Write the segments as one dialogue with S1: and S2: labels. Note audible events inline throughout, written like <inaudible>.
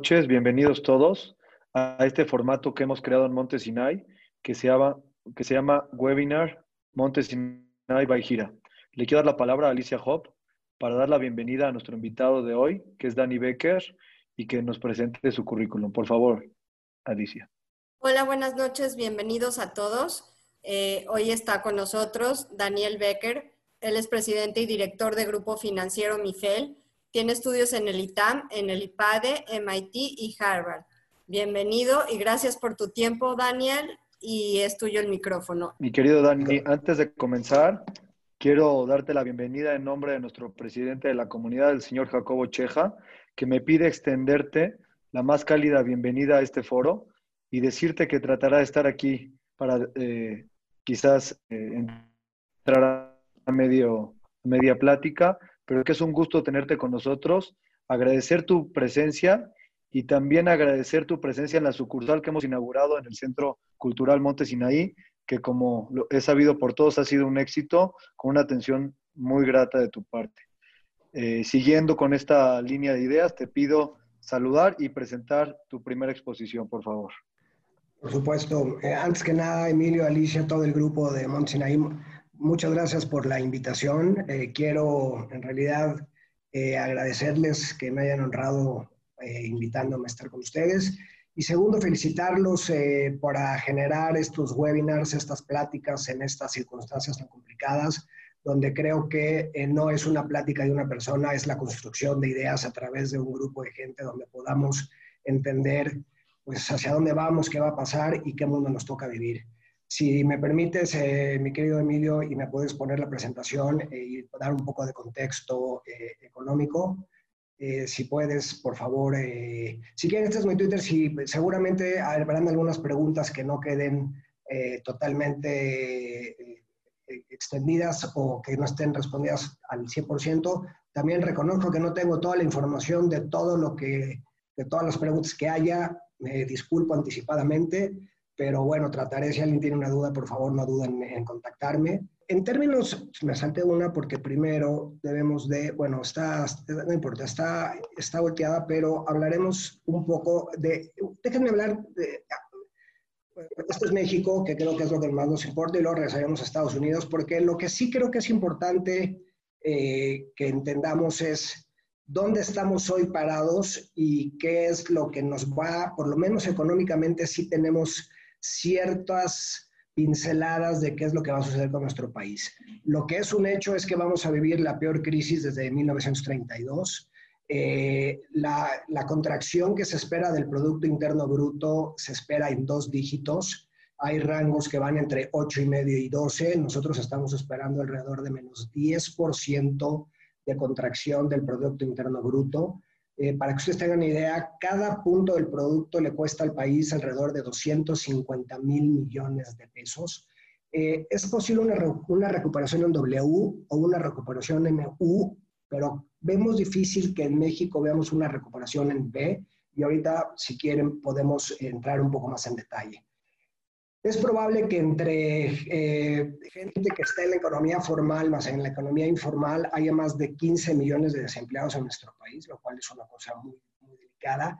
S1: noches, bienvenidos todos a este formato que hemos creado en Montesinay, que se llama, que se llama Webinar Montesinay by Gira. Le quiero dar la palabra a Alicia Hop para dar la bienvenida a nuestro invitado de hoy, que es Dani Becker, y que nos presente su currículum. Por favor, Alicia.
S2: Hola, buenas noches, bienvenidos a todos. Eh, hoy está con nosotros Daniel Becker. Él es presidente y director de Grupo Financiero MIFEL tiene estudios en el ITAM, en el IPADE, MIT y Harvard. Bienvenido y gracias por tu tiempo, Daniel, y es tuyo el micrófono.
S1: Mi querido Dani, antes de comenzar, quiero darte la bienvenida en nombre de nuestro presidente de la comunidad, el señor Jacobo Cheja, que me pide extenderte la más cálida bienvenida a este foro y decirte que tratará de estar aquí para eh, quizás eh, entrar a medio, media plática pero que es un gusto tenerte con nosotros, agradecer tu presencia y también agradecer tu presencia en la sucursal que hemos inaugurado en el Centro Cultural Monte Sinaí, que como he sabido por todos ha sido un éxito, con una atención muy grata de tu parte. Eh, siguiendo con esta línea de ideas, te pido saludar y presentar tu primera exposición, por favor.
S3: Por supuesto. Eh, antes que nada, Emilio, Alicia, todo el grupo de Monte Sinaí, Muchas gracias por la invitación. Eh, quiero en realidad eh, agradecerles que me hayan honrado eh, invitándome a estar con ustedes. Y segundo, felicitarlos para generar estos webinars, estas pláticas en estas circunstancias tan complicadas, donde creo que no es una plática de una persona, es la construcción de ideas a través de un grupo de gente donde podamos entender pues hacia dónde vamos, qué va a pasar y qué mundo nos toca vivir. Si me permites, eh, mi querido Emilio, y me puedes poner la presentación eh, y dar un poco de contexto eh, económico. si puedes, por favor, si quieren, este es mi Twitter, si, seguramente habrán algunas preguntas que no queden totalmente extendidas o que no estén respondidas al 100%. También reconozco que no tengo toda la información de todo lo que, de todas las preguntas que haya. Me disculpo anticipadamente pero bueno, trataré, si alguien tiene una duda, por favor, no duden en contactarme. En términos, me salte una porque primero debemos de, bueno, está, no importa, está, está volteada, pero hablaremos un poco de, déjenme hablar de, esto es México, que creo que es lo que más nos importa, y luego regresaremos a Estados Unidos, porque lo que sí creo que es importante eh, que entendamos es dónde estamos hoy parados y qué es lo que nos va, por lo menos económicamente, sí tenemos ciertas pinceladas de qué es lo que va a suceder con nuestro país. Lo que es un hecho es que vamos a vivir la peor crisis desde 1932. Eh, la, contracción que se espera del Producto Interno Bruto se espera en dos dígitos. Hay rangos que van entre 8 y medio y 12. Nosotros estamos esperando alrededor de menos 10% de contracción del Producto Interno Bruto. Eh, para que ustedes tengan una idea, cada punto del producto le cuesta al país alrededor de 250 mil millones de pesos. Eh, es posible una, una, recuperación en W o una recuperación en U, pero vemos difícil que en México veamos una recuperación en B y ahorita, si quieren, podemos entrar un poco más en detalle. Es probable que entre eh, gente que está en la economía formal más en la economía informal haya más de 15 millones de desempleados en nuestro país, lo cual es una cosa muy, delicada.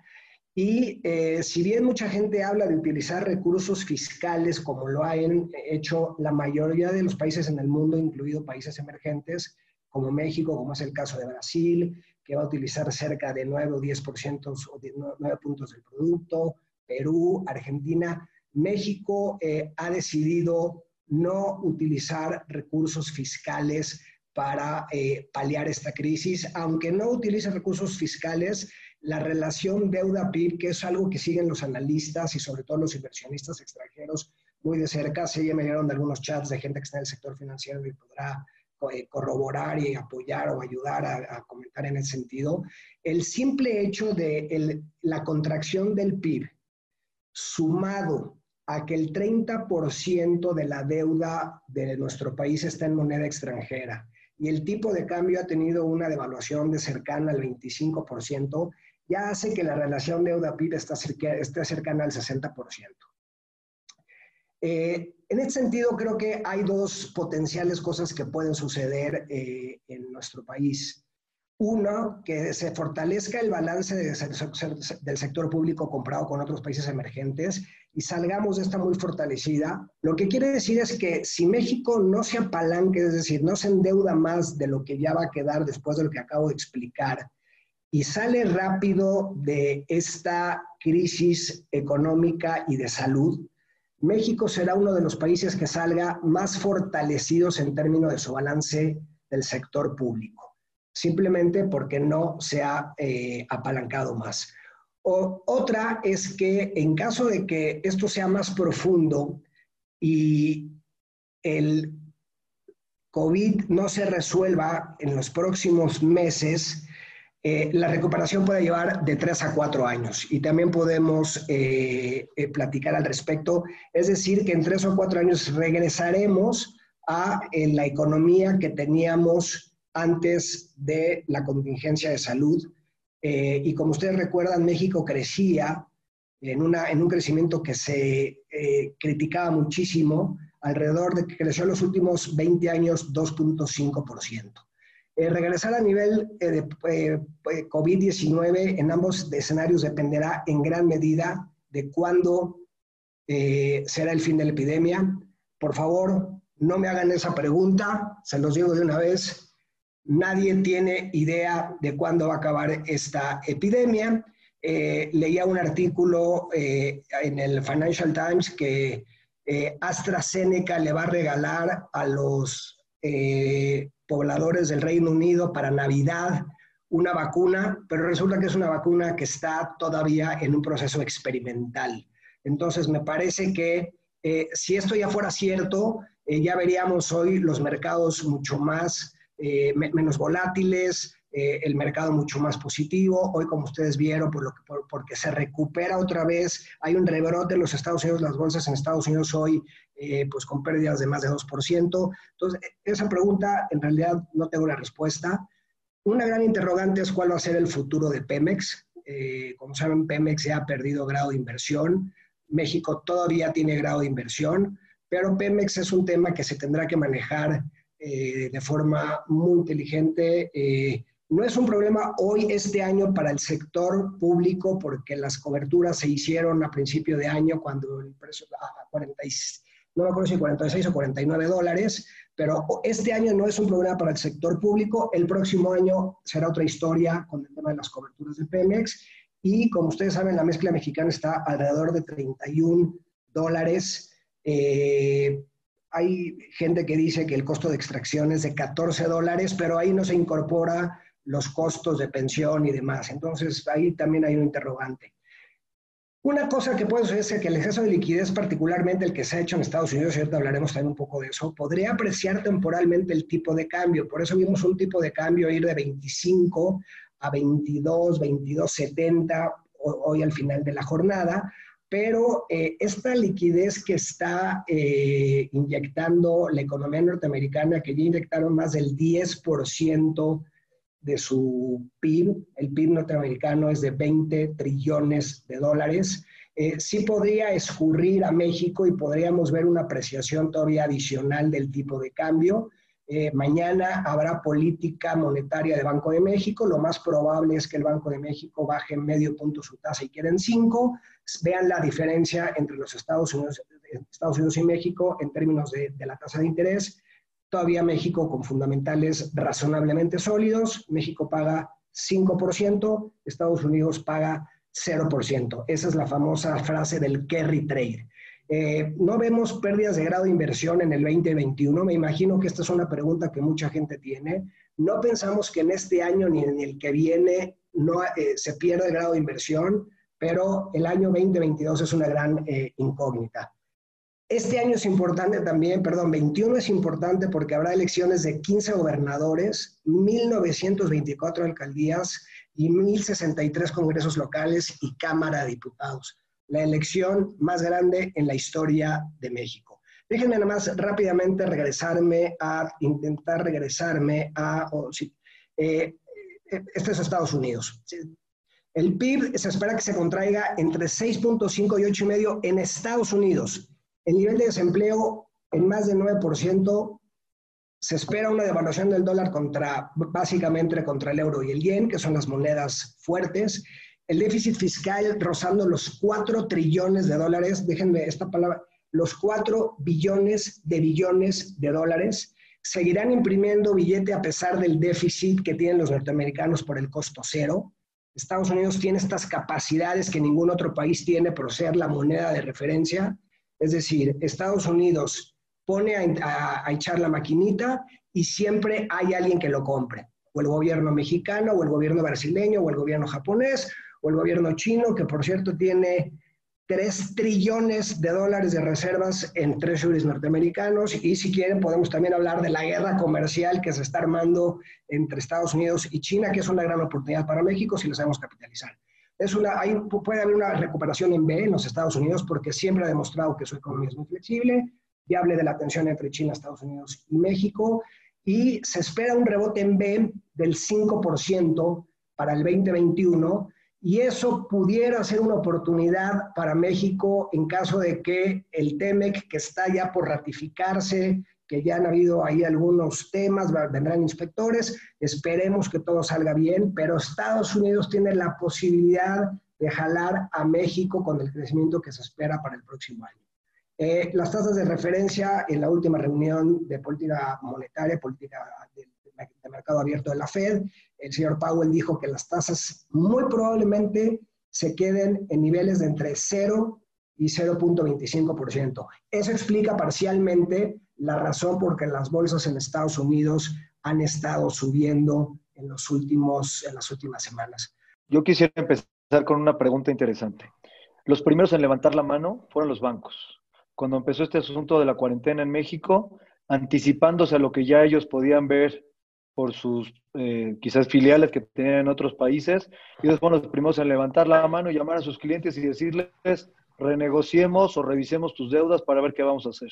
S3: Y eh, si bien mucha gente habla de utilizar recursos fiscales como lo han hecho la mayoría de los países en el mundo, incluidos países emergentes como México, como es el caso de Brasil, que va a utilizar cerca de 9 o 10% o 9 puntos del producto, Perú, Argentina, México eh, ha decidido no utilizar recursos fiscales para eh, paliar esta crisis. Aunque no utilice recursos fiscales, la relación deuda-PIB, que es algo que siguen los analistas y sobre todo los inversionistas extranjeros muy de cerca, se ya me llegaron de algunos chats de gente que está en el sector financiero y podrá eh, corroborar y apoyar o ayudar a, comentar en ese sentido. El simple hecho de la contracción del PIB sumado a que el 30% de la deuda de nuestro país está en moneda extranjera y el tipo de cambio ha tenido una devaluación de cercana al 25%, ya hace que la relación deuda-PIB esté cercana al 60%. Eh, en este sentido, creo que hay dos potenciales cosas que pueden suceder eh, en nuestro país. Uno, que se fortalezca el balance del sector público comparado con otros países emergentes y salgamos de esta muy fortalecida. Lo que quiere decir es que si México no se apalanque, es decir, no se endeuda más de lo que ya va a quedar después de lo que acabo de explicar, y sale rápido de esta crisis económica y de salud, México será uno de los países que salga más fortalecidos en términos de su balance del sector público simplemente porque no se ha eh, apalancado más. otra es que en caso de que esto sea más profundo y el COVID no se resuelva en los próximos meses, eh, la recuperación puede llevar de tres a cuatro años y también podemos eh, platicar al respecto. Es decir, que en tres o cuatro años regresaremos a la economía que teníamos antes de la contingencia de salud. Eh, y como ustedes recuerdan, México crecía en, una, en un crecimiento que se eh, criticaba muchísimo, alrededor de que creció en los últimos 20 años 2.5%. Eh, regresar a nivel de COVID-19 en ambos escenarios dependerá en gran medida de cuándo será el fin de la epidemia. Por favor, no me hagan esa pregunta, se los digo de una vez, Nadie tiene idea de cuándo va a acabar esta epidemia. Eh, leía un artículo eh, en el Financial Times que eh, AstraZeneca le va a regalar a los pobladores del Reino Unido para Navidad una vacuna, pero resulta que es una vacuna que está todavía en un proceso experimental. Entonces, me parece que si esto ya fuera cierto, ya veríamos hoy los mercados mucho más eh, menos volátiles, eh, el mercado mucho más positivo. Hoy, como ustedes vieron, por lo que, porque se recupera otra vez, hay un rebrote en los Estados Unidos, las bolsas en Estados Unidos hoy, eh, pues con pérdidas de más de 2%. Entonces, esa pregunta en realidad no tengo la respuesta. Una gran interrogante es cuál va a ser el futuro de Pemex. como saben, Pemex ya ha perdido grado de inversión. México todavía tiene grado de inversión, pero Pemex es un tema que se tendrá que manejar eh, de forma muy inteligente. Eh, no es un problema hoy, este año, para el sector público, porque las coberturas se hicieron a principio de año cuando el precio a 40, no me acuerdo si 46 o 49 dólares, pero este año no es un problema para el sector público. El próximo año será otra historia con el tema de las coberturas de Pemex. Y como ustedes saben, la mezcla mexicana está alrededor de 31 dólares. Eh, hay gente que dice que el costo de extracción es de 14 dólares, pero ahí no se incorpora los costos de pensión y demás. Entonces, ahí también hay un interrogante. Una cosa que puede suceder es que el exceso de liquidez, particularmente el que se ha hecho en Estados Unidos, y ahorita hablaremos también un poco de eso, podría apreciar temporalmente el tipo de cambio. Por eso vimos un tipo de cambio ir de 25 a 22, 22.70 hoy al final de la jornada, pero eh, esta liquidez que está eh, inyectando la economía norteamericana, que ya inyectaron más del 10% de su PIB, el PIB norteamericano es de 20 trillones de dólares, eh, sí podría escurrir a México y podríamos ver una apreciación todavía adicional del tipo de cambio. Mañana habrá política monetaria de Banco de México. Lo más probable es que el Banco de México baje medio punto su tasa y quieren cinco vean la diferencia entre los Estados Unidos, Estados Unidos y México en términos de, la tasa de interés. Todavía México con fundamentales razonablemente sólidos. México paga 5%, Estados Unidos paga 0%. Esa es la famosa frase del carry trade. Eh, no vemos pérdidas de grado de inversión en el 2021. Me imagino que esta es una pregunta que mucha gente tiene. No pensamos que en este año ni en el que viene no, eh, se pierda grado de inversión pero el año 2022 es una gran eh, incógnita. Este año es importante también, perdón, 21 es importante porque habrá elecciones de 15 gobernadores, 1.924 alcaldías y 1.063 congresos locales y Cámara de Diputados. La elección más grande en la historia de México. Déjenme nada más rápidamente regresarme a, intentar regresarme a, oh, sí, eh, este es Estados Unidos. El PIB se espera que se contraiga entre 6.5 y 8,5 en Estados Unidos. El nivel de desempleo en más de 9%, Se espera una devaluación del dólar contra, básicamente contra el euro y el yen, que son las monedas fuertes. El déficit fiscal rozando los 4 trillones de dólares, déjenme esta palabra, los 4 billones de billones de dólares. Seguirán imprimiendo billete a pesar del déficit que tienen los norteamericanos por el costo cero. Estados Unidos tiene estas capacidades que ningún otro país tiene por ser la moneda de referencia. Es decir, Estados Unidos pone a, echar la maquinita y siempre hay alguien que lo compre. O el gobierno mexicano, o el gobierno brasileño, o el gobierno japonés, o el gobierno chino, que por cierto tiene 3 trillones de dólares de reservas en treasuries norteamericanos. Y si quieren podemos también hablar de la guerra comercial que se está armando entre Estados Unidos y China, que es una gran oportunidad para México si lo sabemos capitalizar. Es una, hay, puede haber una recuperación en B en los Estados Unidos porque siempre ha demostrado que su economía es muy flexible, ya hablé de la tensión entre China, Estados Unidos y México, y se espera un rebote en B del 5% para el 2021 y eso pudiera ser una oportunidad para México en caso de que el TEMEC, que está ya por ratificarse, que ya han habido ahí algunos temas, vendrán inspectores, esperemos que todo salga bien, pero Estados Unidos tiene la posibilidad de jalar a México con el crecimiento que se espera para el próximo año. Eh, las tasas de referencia en la última reunión de política monetaria, política de, de mercado abierto de la Fed, el señor Powell dijo que las tasas muy probablemente se queden en niveles de entre 0 y 0.25%. Eso explica parcialmente la razón por que las bolsas en Estados Unidos han estado subiendo en, los últimos, en las últimas semanas.
S1: Yo quisiera empezar con una pregunta interesante. Los primeros en levantar la mano fueron los bancos. Cuando empezó este asunto de la cuarentena en México, anticipándose a lo que ya ellos podían ver por sus eh, quizás filiales que tenían en otros países. Ellos fueron los primeros en levantar la mano y llamar a sus clientes y decirles, renegociemos o revisemos tus deudas para ver qué vamos a hacer.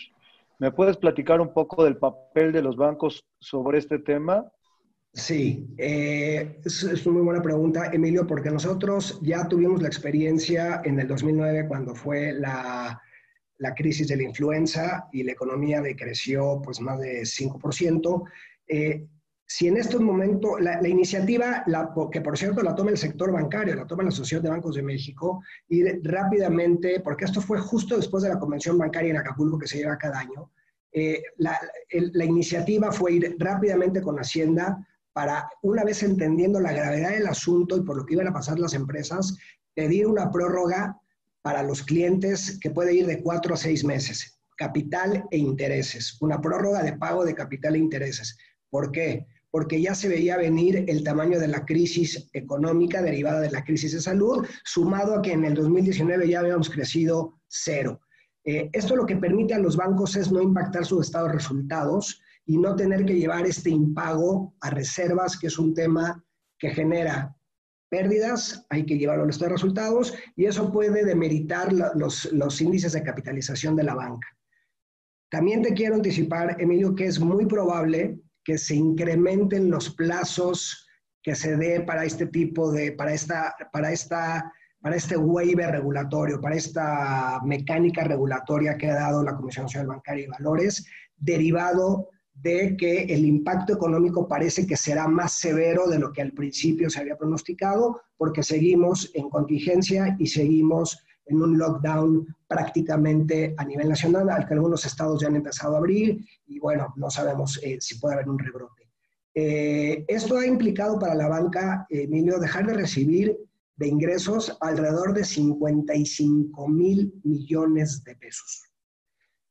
S1: ¿Me puedes platicar un poco del papel de los bancos sobre este tema?
S3: Sí, eh, es, es, una muy buena pregunta, Emilio, porque nosotros ya tuvimos la experiencia en el 2009 cuando fue la, la crisis de la influenza y la economía decreció pues más de 5%. Eh, si en estos momentos, la, iniciativa, que por cierto la toma el sector bancario, la toma la Asociación de Bancos de México, y rápidamente, porque esto fue justo después de la convención bancaria en Acapulco que se lleva cada año, eh, la, la, iniciativa fue ir rápidamente con Hacienda para, una vez entendiendo la gravedad del asunto y por lo que iban a pasar las empresas, pedir una prórroga para los clientes que puede ir de cuatro a seis meses, capital e intereses, una prórroga de pago de capital e intereses. ¿Por qué? Porque ya se veía venir el tamaño de la crisis económica derivada de la crisis de salud, sumado a que en el 2019 ya habíamos crecido cero. Eh, esto lo que permite a los bancos es no impactar su estado de resultados y no tener que llevar este impago a reservas, que es un tema que genera pérdidas, hay que llevarlo al estado de resultados y eso puede demeritar los, los índices de capitalización de la banca. También te quiero anticipar, Emilio, que es muy probable que se incrementen los plazos que se dé para este tipo de, para esta, para esta, para este waiver regulatorio, para esta mecánica regulatoria que ha dado la Comisión Nacional Bancaria y Valores, derivado de que el impacto económico parece que será más severo de lo que al principio se había pronosticado, porque seguimos en contingencia y seguimos en un lockdown prácticamente a nivel nacional, al que algunos estados ya han empezado a abrir y bueno, no sabemos eh, si puede haber un rebrote. Eh, esto ha implicado para la banca, Emilio, dejar de recibir de ingresos alrededor de 55 mil millones de pesos.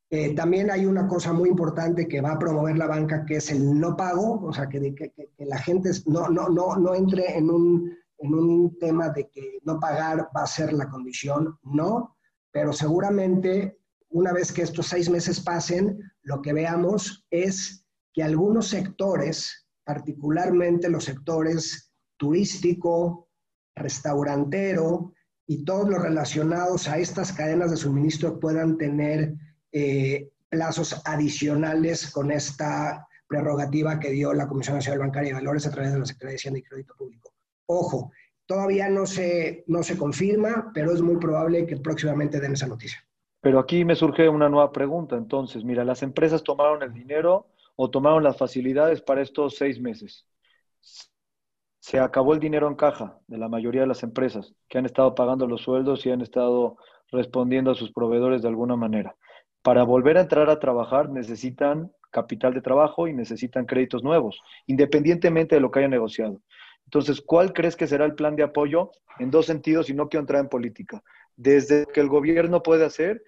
S3: Eh, también hay una cosa muy importante que va a promover la banca, que es el no pago, o sea, que, que, que la gente no, no, no, no entre en un en un tema de que no pagar va a ser la condición, no, pero seguramente una vez que estos seis meses pasen, lo que veamos es que algunos sectores, particularmente los sectores turístico, restaurantero y todos los relacionados a estas cadenas de suministro puedan tener eh, plazos adicionales con esta prerrogativa que dio la Comisión Nacional Bancaria de Valores a través de la Secretaría de Hacienda y Crédito Público. Ojo, todavía no se, no se confirma, pero es muy probable que próximamente den esa noticia.
S1: Pero aquí me surge una nueva pregunta. Entonces, mira, las empresas tomaron el dinero o tomaron las facilidades para estos seis meses. Se acabó el dinero en caja de la mayoría de las empresas que han estado pagando los sueldos y han estado respondiendo a sus proveedores de alguna manera. Para volver a entrar a trabajar necesitan capital de trabajo y necesitan créditos nuevos, independientemente de lo que haya negociado. Entonces, ¿cuál crees que será el plan de apoyo? En dos sentidos, y no quiero entrar en política. Desde lo que el gobierno puede hacer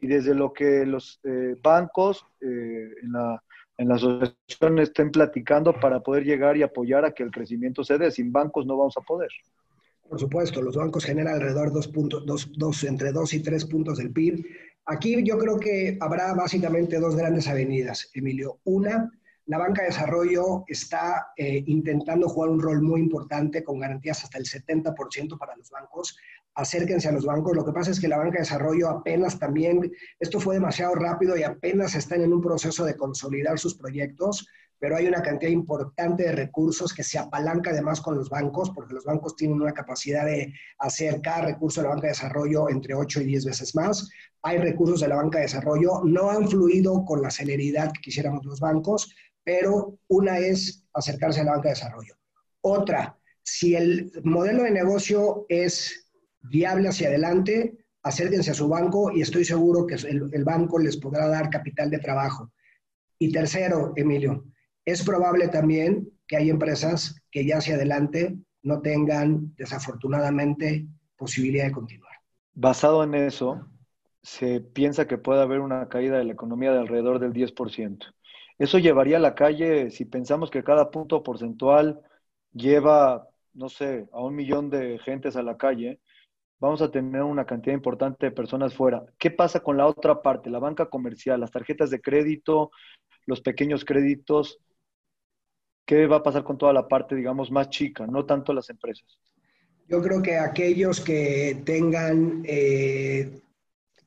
S1: y desde lo que los eh, bancos eh, en, la, en la asociación estén platicando para poder llegar y apoyar a que el crecimiento se dé. Sin bancos no vamos a poder.
S3: Por supuesto, los bancos generan alrededor dos puntos, dos, dos, entre 2 y 3 puntos del PIB. Aquí yo creo que habrá básicamente dos grandes avenidas, Emilio. Una, la banca de desarrollo está eh, intentando jugar un rol muy importante con garantías hasta el 70% para los bancos. Acérquense a los bancos. Lo que pasa es que la banca de desarrollo apenas también, esto fue demasiado rápido y apenas están en un proceso de consolidar sus proyectos pero hay una cantidad importante de recursos que se apalanca además con los bancos, porque los bancos tienen una capacidad de hacer cada recurso de la banca de desarrollo entre 8 y 10 veces más. Hay recursos de la banca de desarrollo, no han fluido con la celeridad que quisiéramos los bancos, pero una es acercarse a la banca de desarrollo. Otra, si el modelo de negocio es viable hacia adelante, acérquense a su banco y estoy seguro que el, banco les podrá dar capital de trabajo. Y tercero, Emilio, es probable también que hay empresas que ya hacia adelante no tengan, desafortunadamente, posibilidad de continuar.
S1: Basado en eso, se piensa que puede haber una caída de la economía de alrededor del 10%. Eso llevaría a la calle, si pensamos que cada punto porcentual lleva, no sé, a un millón de gentes a la calle, vamos a tener una cantidad importante de personas fuera. ¿Qué pasa con la otra parte, la banca comercial, las tarjetas de crédito, los pequeños créditos? ¿qué va a pasar con toda la parte, digamos, más chica, no tanto las empresas?
S3: Yo creo que aquellos que tengan eh,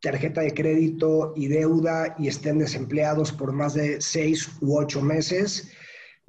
S3: tarjeta de crédito y deuda y estén desempleados por más de seis u ocho meses,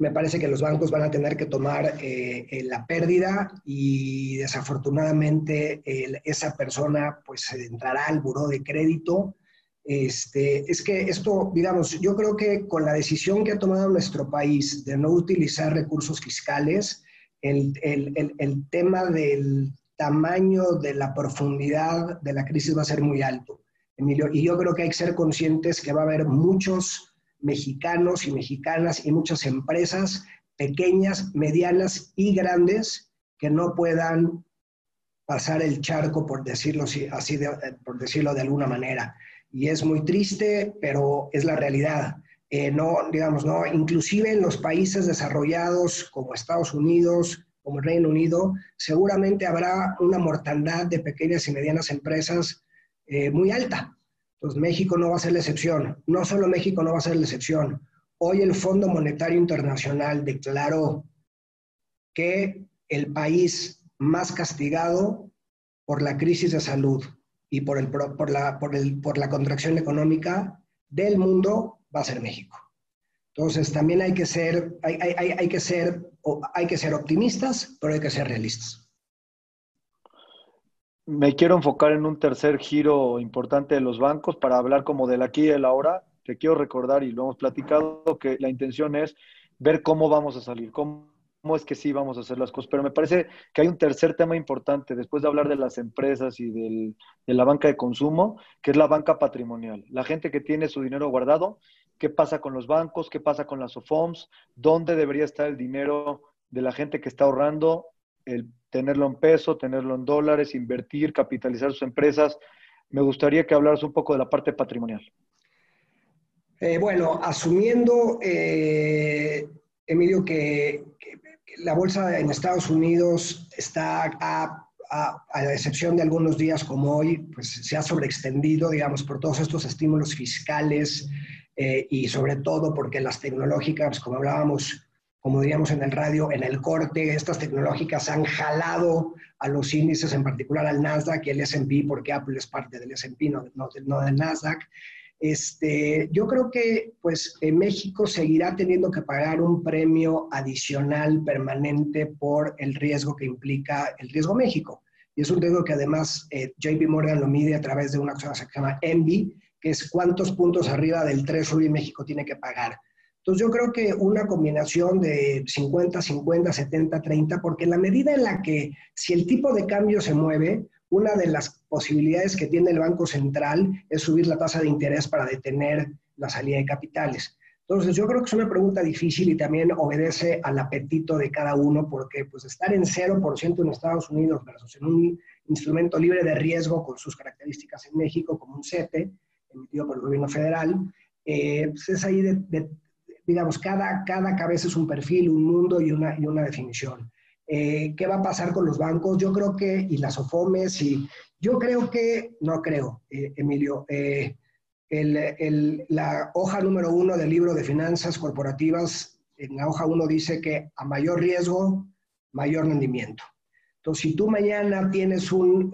S3: me parece que los bancos van a tener que tomar eh, la pérdida y desafortunadamente esa persona pues entrará al buró de crédito. Este, es que esto, digamos, yo creo que con la decisión que ha tomado nuestro país de no utilizar recursos fiscales, el, el, el, tema del tamaño, de la profundidad de la crisis va a ser muy alto, Y yo creo que hay que ser conscientes que va a haber muchos mexicanos y mexicanas y muchas empresas pequeñas, medianas y grandes que no puedan pasar el charco, por decirlo así, por decirlo de alguna manera y es muy triste, pero es la realidad. Eh, no, digamos, no, inclusive en los países desarrollados como Estados Unidos, como Reino Unido, seguramente habrá una mortandad de pequeñas y medianas empresas eh, muy alta. Entonces México no va a ser la excepción. No solo México no va a ser la excepción. Hoy el Fondo Monetario Internacional declaró que el país más castigado por la crisis de salud y por, el, por, la, por, el, por la contracción económica del mundo va a ser México. Entonces, también hay que ser, hay, hay, hay, que ser, hay que ser optimistas, pero hay que ser realistas.
S1: Me quiero enfocar en un tercer giro importante de los bancos para hablar como del aquí y del ahora. Te quiero recordar, y lo hemos platicado, que la intención es ver cómo vamos a salir, cómo cómo es que sí vamos a hacer las cosas. Pero me parece que hay un tercer tema importante, después de hablar de las empresas y del, de la banca de consumo, que es la banca patrimonial. La gente que tiene su dinero guardado, ¿qué pasa con los bancos? ¿Qué pasa con las OFOMs? ¿Dónde debería estar el dinero de la gente que está ahorrando? El tenerlo en peso, tenerlo en dólares, invertir, capitalizar sus empresas. Me gustaría que hablaras un poco de la parte patrimonial.
S3: Eh, bueno, asumiendo, eh, Emilio, que, la bolsa en Estados Unidos está a, a, excepción de algunos días como hoy, pues se ha sobreextendido, digamos, por todos estos estímulos fiscales eh, y sobre todo porque las tecnológicas, como hablábamos, como diríamos en el radio, en el corte, estas tecnológicas han jalado a los índices, en particular al Nasdaq y el S&P, porque Apple es parte del S&P, no, no, no del Nasdaq. Este, yo creo que pues México seguirá teniendo que pagar un premio adicional permanente por el riesgo que implica el riesgo México. Y es un riesgo que además eh, JP Morgan lo mide a través de una cosa que se llama ENVI, que es cuántos puntos arriba del Treasury México tiene que pagar. Entonces yo creo que una combinación de 50, 50, 70, 30, porque la medida en la que si el tipo de cambio se mueve, una de las posibilidades que tiene el Banco Central es subir la tasa de interés para detener la salida de capitales. Entonces, yo creo que es una pregunta difícil y también obedece al apetito de cada uno, porque pues estar en 0% en Estados Unidos versus en un instrumento libre de riesgo con sus características en México, como un CETE, emitido por el gobierno federal, eh, pues es ahí de, digamos, cada, cada cabeza es un perfil, un mundo y una, y una definición. Eh, ¿Qué va a pasar con los bancos? Yo creo que, y las OFOMES, y yo creo que, no creo, eh, Emilio, eh, el, la hoja número uno del libro de finanzas corporativas, en la hoja uno dice que a mayor riesgo, mayor rendimiento. Entonces, si tú mañana tienes un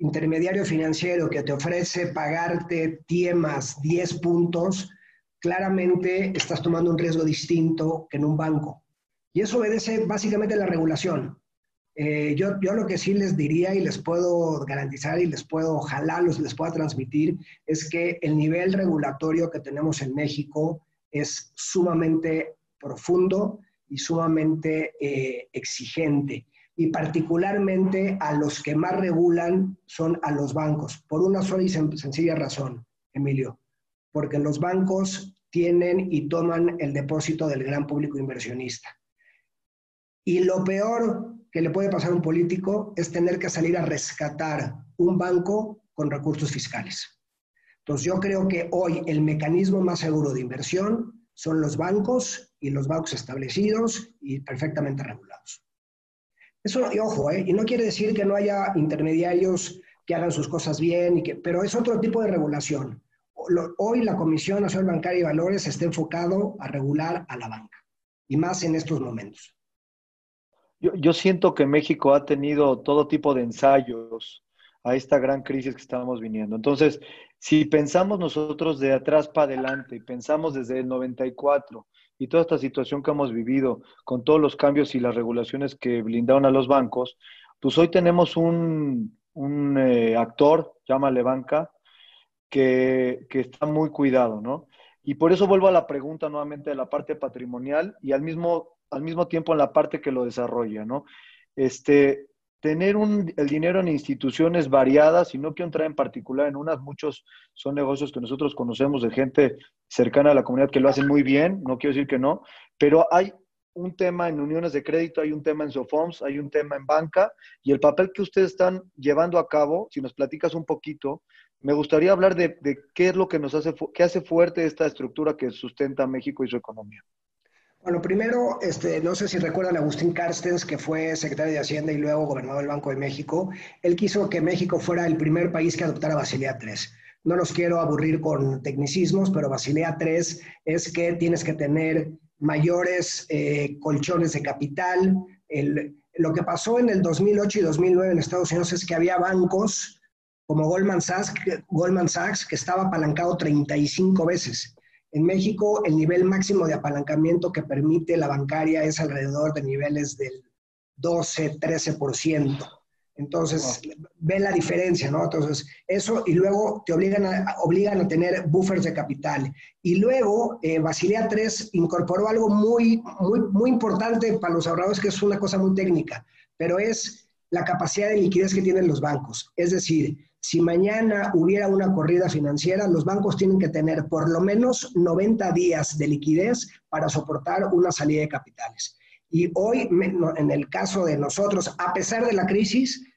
S3: intermediario financiero que te ofrece pagarte más 10 puntos, claramente estás tomando un riesgo distinto que en un banco. Y eso obedece básicamente a la regulación. Eh, yo, yo lo que sí les diría y les puedo garantizar y les puedo, ojalá los les pueda transmitir, es que el nivel regulatorio que tenemos en México es sumamente profundo y sumamente eh, exigente. Y particularmente a los que más regulan son a los bancos, por una sola y sencilla razón, Emilio, porque los bancos tienen y toman el depósito del gran público inversionista. Y lo peor que le puede pasar a un político es tener que salir a rescatar un banco con recursos fiscales. Entonces yo creo que hoy el mecanismo más seguro de inversión son los bancos y los bancos establecidos y perfectamente regulados. Eso, y ojo, ¿eh? y no quiere decir que no haya intermediarios que hagan sus cosas bien, y que, pero es otro tipo de regulación. Hoy la Comisión Nacional Bancaria y Valores está enfocado a regular a la banca, y más en estos momentos.
S1: Yo, siento que México ha tenido todo tipo de ensayos a esta gran crisis que estamos viniendo. Entonces, si pensamos nosotros de atrás para adelante y pensamos desde el 94 y toda esta situación que hemos vivido con todos los cambios y las regulaciones que blindaron a los bancos, pues hoy tenemos un, un eh, actor, llámale banca, que, que está muy cuidado, ¿no? Y por eso vuelvo a la pregunta nuevamente de la parte patrimonial y al mismo al mismo tiempo en la parte que lo desarrolla, ¿no? Este, tener un, el dinero en instituciones variadas, y no quiero entrar en particular en unas, muchos son negocios que nosotros conocemos de gente cercana a la comunidad que lo hacen muy bien, no quiero decir que no, pero hay un tema en uniones de crédito, hay un tema en SOFOMS, hay un tema en banca, y el papel que ustedes están llevando a cabo, si nos platicas un poquito, me gustaría hablar de, de qué es lo que nos hace, qué hace fuerte esta estructura que sustenta México y su economía.
S3: Bueno, primero, este, no sé si recuerdan a Agustín Carstens, que fue secretario de Hacienda y luego gobernador del Banco de México. Él quiso que México fuera el primer país que adoptara Basilea III. No los quiero aburrir con tecnicismos, pero Basilea III es que tienes que tener mayores eh, colchones de capital. lo que pasó en el 2008 y 2009 en Estados Unidos es que había bancos como Goldman Sachs, Goldman Sachs que estaba apalancado 35 veces en México, el nivel máximo de apalancamiento que permite la bancaria es alrededor de niveles del 12, 13%. Entonces, ve la diferencia, ¿no? Entonces, eso y luego te obligan a, obligan a tener buffers de capital. Y luego, eh, Basilea 3 incorporó algo muy, muy, muy importante para los ahorradores, que es una cosa muy técnica, pero es la capacidad de liquidez que tienen los bancos. Es decir, si mañana hubiera una corrida financiera, los bancos tienen que tener por lo menos 90 días de liquidez para soportar una salida de capitales. Y hoy, en el caso de nosotros, a pesar de la crisis,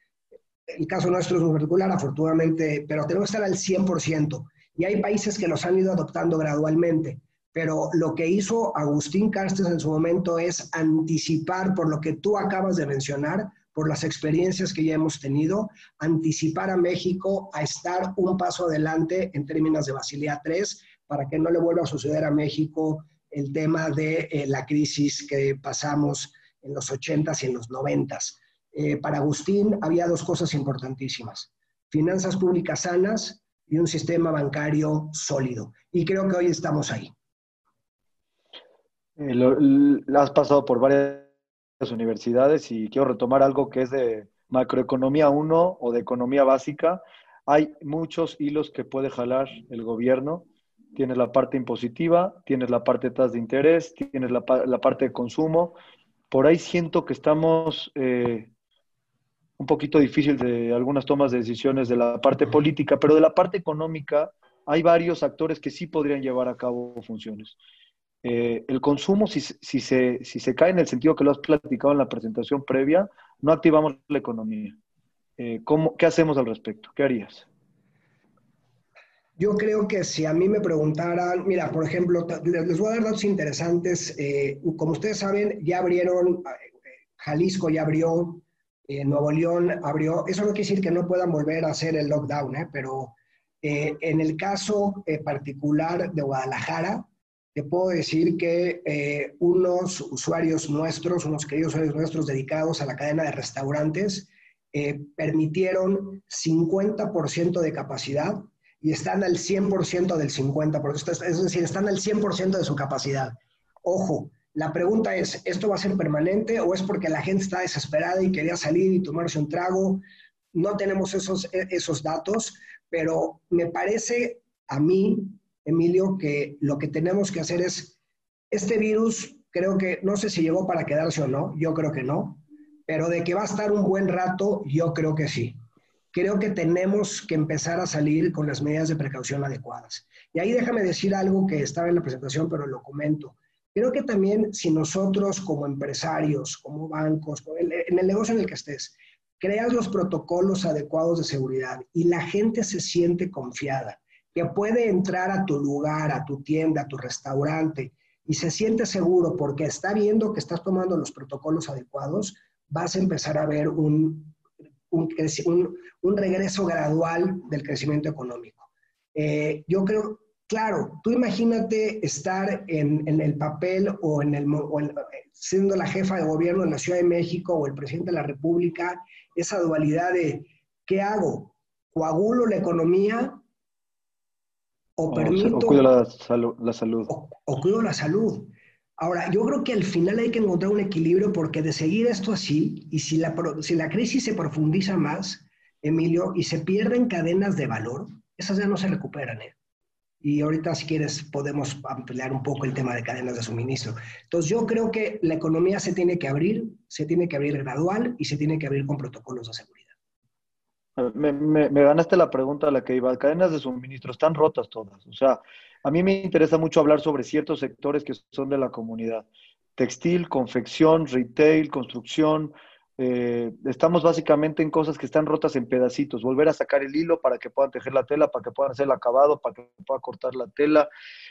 S3: el caso nuestro es muy particular, afortunadamente, pero tenemos que estar al 100%. Y hay países que los han ido adoptando gradualmente. Pero lo que hizo Agustín Carstens en su momento es anticipar, por lo que tú acabas de mencionar, por las experiencias que ya hemos tenido, anticipar a México a estar un paso adelante en términos de Basilea 3 para que no le vuelva a suceder a México el tema de eh, la crisis que pasamos en los 80s y en los 90s. Eh, para Agustín había dos cosas importantísimas, finanzas públicas sanas y un sistema bancario sólido. Y creo que hoy estamos ahí.
S1: Eh, lo, has pasado por varias universidades y quiero retomar algo que es de macroeconomía 1 o de economía básica. Hay muchos hilos que puede jalar el gobierno tienes la parte impositiva, tienes la parte de tasas de interés, tienes la, parte de consumo. Por ahí siento que estamos eh, un poquito difícil de algunas tomas de decisiones de la parte política, pero de la parte económica hay varios actores que sí podrían llevar a cabo funciones. Eh, el consumo, si, si, se, si se cae en el sentido que lo has platicado en la presentación previa, no activamos la economía. Eh, ¿cómo, ¿Qué hacemos al respecto? ¿Qué harías?
S3: Yo creo que si a mí me preguntaran, mira, por ejemplo, les voy a dar datos interesantes. Eh, como ustedes saben, ya abrieron, Jalisco ya abrió, Nuevo León abrió. Eso no quiere decir que no puedan volver a hacer el lockdown, pero en el caso particular de Guadalajara, te puedo decir que eh, unos usuarios nuestros, unos queridos usuarios nuestros dedicados a la cadena de restaurantes, eh, permitieron 50% de capacidad y están al 100% del 50%, es decir, están al 100% de su capacidad. Ojo, la pregunta es, ¿esto va a ser permanente o es porque la gente está desesperada y quería salir y tomarse un trago? No tenemos esos, esos datos, pero me parece a mí Emilio, que lo que tenemos que hacer es, este virus creo que, no sé si llegó para quedarse o no, yo creo que no, pero de que va a estar un buen rato, yo creo que sí. Creo que tenemos que empezar a salir con las medidas de precaución adecuadas. Y ahí déjame decir algo que estaba en la presentación, pero lo comento. Creo que también si nosotros como empresarios, como bancos, en el negocio en el que estés, creas los protocolos adecuados de seguridad y la gente se siente confiada que puede entrar a tu lugar, a tu tienda, a tu restaurante y se siente seguro porque está viendo que estás tomando los protocolos adecuados, vas a empezar a ver un, un, un, regreso gradual del crecimiento económico. Eh, yo creo, claro, tú imagínate estar en, en el papel o, en el, o siendo la jefa de gobierno en la Ciudad de México o el presidente de la República, esa dualidad de, ¿qué hago? ¿Coagulo la economía o permito...
S1: O, cuido la, salud.
S3: O, cuido la salud. Ahora, yo creo que al final hay que encontrar un equilibrio porque de seguir esto así, y si la, si la crisis se profundiza más, Emilio, y se pierden cadenas de valor, esas ya no se recuperan. ¿eh? Y ahorita, si quieres, podemos ampliar un poco el tema de cadenas de suministro. Entonces, yo creo que la economía se tiene que abrir, se tiene que abrir gradual y se tiene que abrir con protocolos de seguridad.
S1: Me, ganaste la pregunta a la que iba. Cadenas de suministro están rotas todas. O sea, a mí me interesa mucho hablar sobre ciertos sectores que son de la comunidad. Textil, confección, retail, construcción. Eh, estamos básicamente en cosas que están rotas en pedacitos. Volver a sacar el hilo para que puedan tejer la tela, para que puedan hacer el acabado, para que puedan cortar la tela,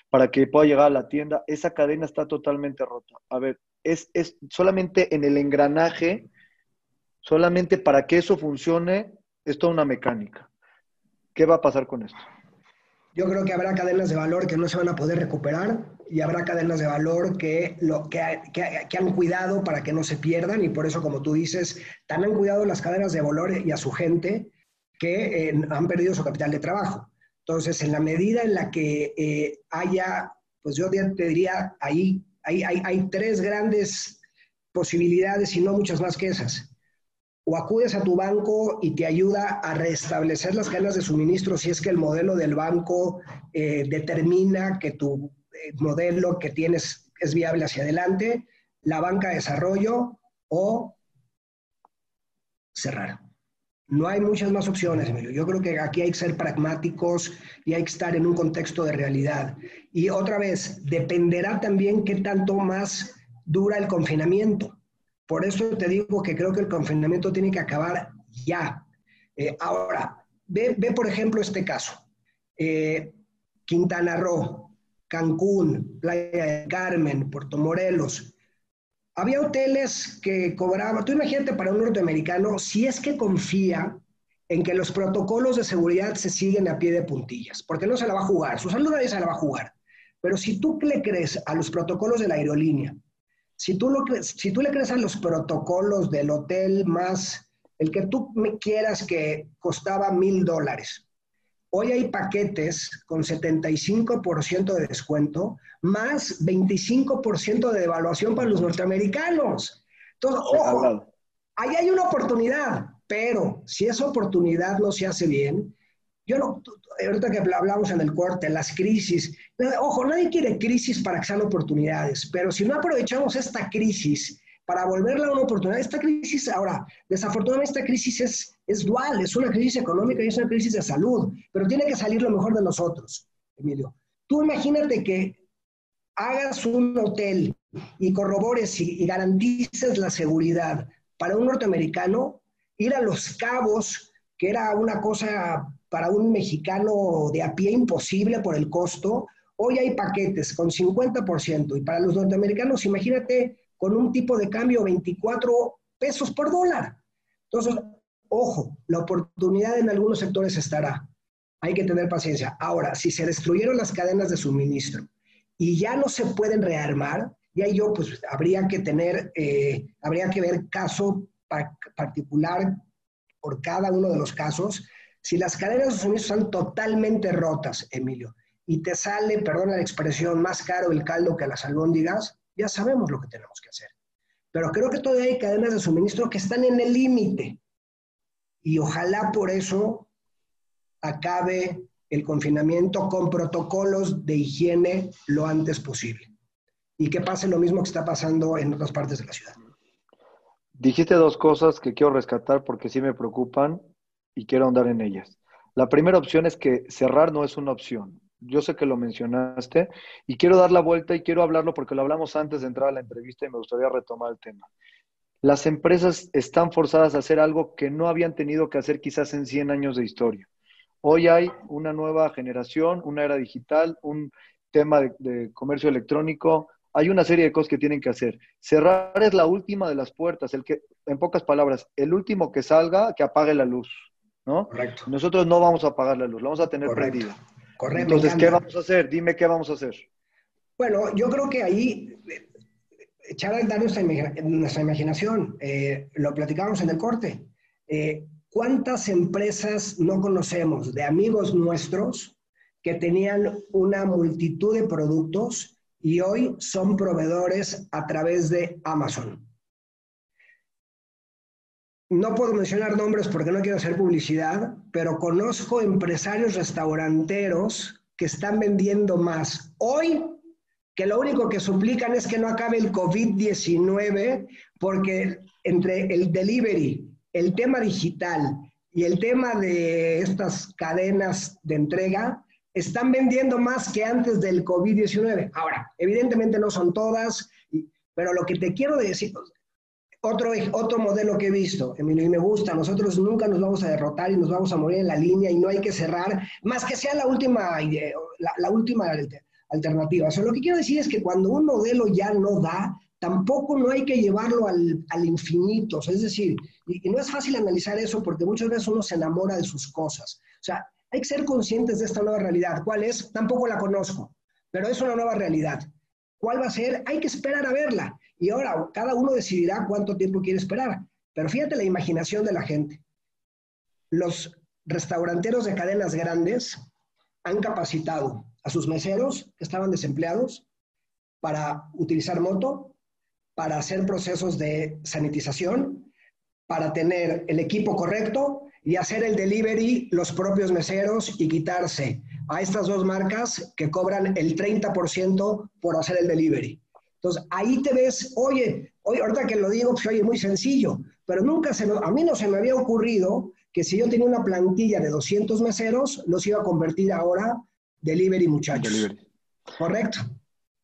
S1: para que pueda llegar a la tienda. Esa cadena está totalmente rota. A ver, es, es solamente en el engranaje, solamente para que eso funcione, es toda una mecánica. ¿Qué va a pasar con esto?
S3: Yo creo que habrá cadenas de valor que no se van a poder recuperar y habrá cadenas de valor que, lo, que, han cuidado para que no se pierdan y por eso, como tú dices, tan han cuidado las cadenas de valor y a su gente que eh, han perdido su capital de trabajo. Entonces, en la medida en la que eh, haya, pues yo te diría, ahí hay, hay, hay tres grandes posibilidades y no muchas más que esas o acudes a tu banco y te ayuda a restablecer las cadenas de suministro si es que el modelo del banco eh, determina que tu eh, modelo que tienes es viable hacia adelante, la banca de desarrollo o cerrar. No hay muchas más opciones, Emilio. Yo creo que aquí hay que ser pragmáticos y hay que estar en un contexto de realidad. Y otra vez, dependerá también qué tanto más dura el confinamiento. Por eso te digo que creo que el confinamiento tiene que acabar ya. Eh, ahora, ve, por ejemplo este caso. Eh, Quintana Roo, Cancún, Playa del Carmen, Puerto Morelos. Había hoteles que cobraban, tú imagínate para un norteamericano, si es que confía en que los protocolos de seguridad se siguen a pie de puntillas, porque no se la va a jugar, su salud nadie se la va a jugar. Pero si tú le crees a los protocolos de la aerolínea, si tú, lo, si tú le crees a los protocolos del hotel más, el que tú me quieras que costaba mil dólares, hoy hay paquetes con 75% de descuento, más 25% de devaluación para los norteamericanos. Entonces, ojo, ahí hay una oportunidad, pero si esa oportunidad no se hace bien, yo no, ahorita que hablamos en el corte, las crisis, ojo, nadie quiere crisis para que sean oportunidades, pero si no aprovechamos esta crisis para volverla una oportunidad, esta crisis, ahora, desafortunadamente esta crisis es, es dual, es una crisis económica y es una crisis de salud, pero tiene que salir lo mejor de nosotros, Emilio. Tú imagínate que hagas un hotel y corrobores y garantices la seguridad para un norteamericano, ir a Los Cabos, que era una cosa para un mexicano de a pie imposible por el costo, hoy hay paquetes con 50% y para los norteamericanos, imagínate, con un tipo de cambio 24 pesos por dólar. Entonces, ojo, la oportunidad en algunos sectores estará. Hay que tener paciencia. Ahora, si se destruyeron las cadenas de suministro y ya no se pueden rearmar, ya yo, pues habría que tener, eh, habría que ver caso particular por cada uno de los casos si las cadenas de suministro están totalmente rotas, Emilio, y te sale, perdona la expresión, más caro el caldo que las albóndigas, ya sabemos lo que tenemos que hacer. Pero creo que todavía hay cadenas de suministro que están en el límite. Y ojalá por eso acabe el confinamiento con protocolos de higiene lo antes posible. Y que pase lo mismo que está pasando en otras partes de la ciudad.
S1: Dijiste dos cosas que quiero rescatar porque sí me preocupan y quiero ahondar en ellas. La primera opción es que cerrar no es una opción. Yo sé que lo mencionaste y quiero dar la vuelta y quiero hablarlo porque lo hablamos antes de entrar a la entrevista y me gustaría retomar el tema. Las empresas están forzadas a hacer algo que no habían tenido que hacer quizás en 100 años de historia. Hoy hay una nueva generación, una era digital, un tema de, de comercio electrónico, hay una serie de cosas que tienen que hacer. Cerrar es la última de las puertas, el que, en pocas palabras, el último que salga, que apague la luz. ¿No?
S3: Correcto.
S1: Nosotros no vamos a apagar la luz, la vamos a tener
S3: Correcto.
S1: prendida.
S3: Correcto.
S1: Entonces, ¿qué vamos a hacer? Dime qué vamos a hacer.
S3: Bueno, yo creo que ahí eh, echar a andar nuestra, nuestra imaginación. Eh, lo platicábamos en el corte. Eh, ¿Cuántas empresas no conocemos de amigos nuestros que tenían una multitud de productos y hoy son proveedores a través de Amazon? No puedo mencionar nombres porque no quiero hacer publicidad, pero conozco empresarios restauranteros que están vendiendo más hoy que lo único que suplican es que no acabe el COVID-19 porque entre el delivery, el tema digital y el tema de estas cadenas de entrega, están vendiendo más que antes del COVID-19. Ahora, evidentemente no son todas, pero lo que te quiero decir, otro, otro modelo que he visto, Emilio, y me gusta, nosotros nunca nos vamos a derrotar y nos vamos a morir en la línea y no hay que cerrar, más que sea la última, idea- la, la última alter- alternativa. O sea, lo que quiero decir es que cuando un modelo ya no da, tampoco no hay que llevarlo al, al infinito. O sea, es decir, y, y no es fácil analizar eso porque muchas veces uno se enamora de sus cosas. O sea, hay que ser conscientes de esta nueva realidad. ¿Cuál es? Tampoco la conozco, pero es una nueva realidad. ¿Cuál va a ser? Hay que esperar a verla. Y ahora cada uno decidirá cuánto tiempo quiere esperar. Pero fíjate la imaginación de la gente. Los restauranteros de cadenas grandes han capacitado a sus meseros que estaban desempleados para utilizar moto, para hacer procesos de sanitización, para tener el equipo correcto y hacer el delivery los propios meseros y quitarse a estas dos marcas que cobran el 30% por hacer el delivery. Entonces, ahí te ves, oye, oye, ahorita que lo digo, pues oye, muy sencillo, pero nunca se me, a mí no se me había ocurrido que si yo tenía una plantilla de 200 meseros, los iba a convertir ahora delivery muchachos.
S1: Delivery.
S3: Correcto.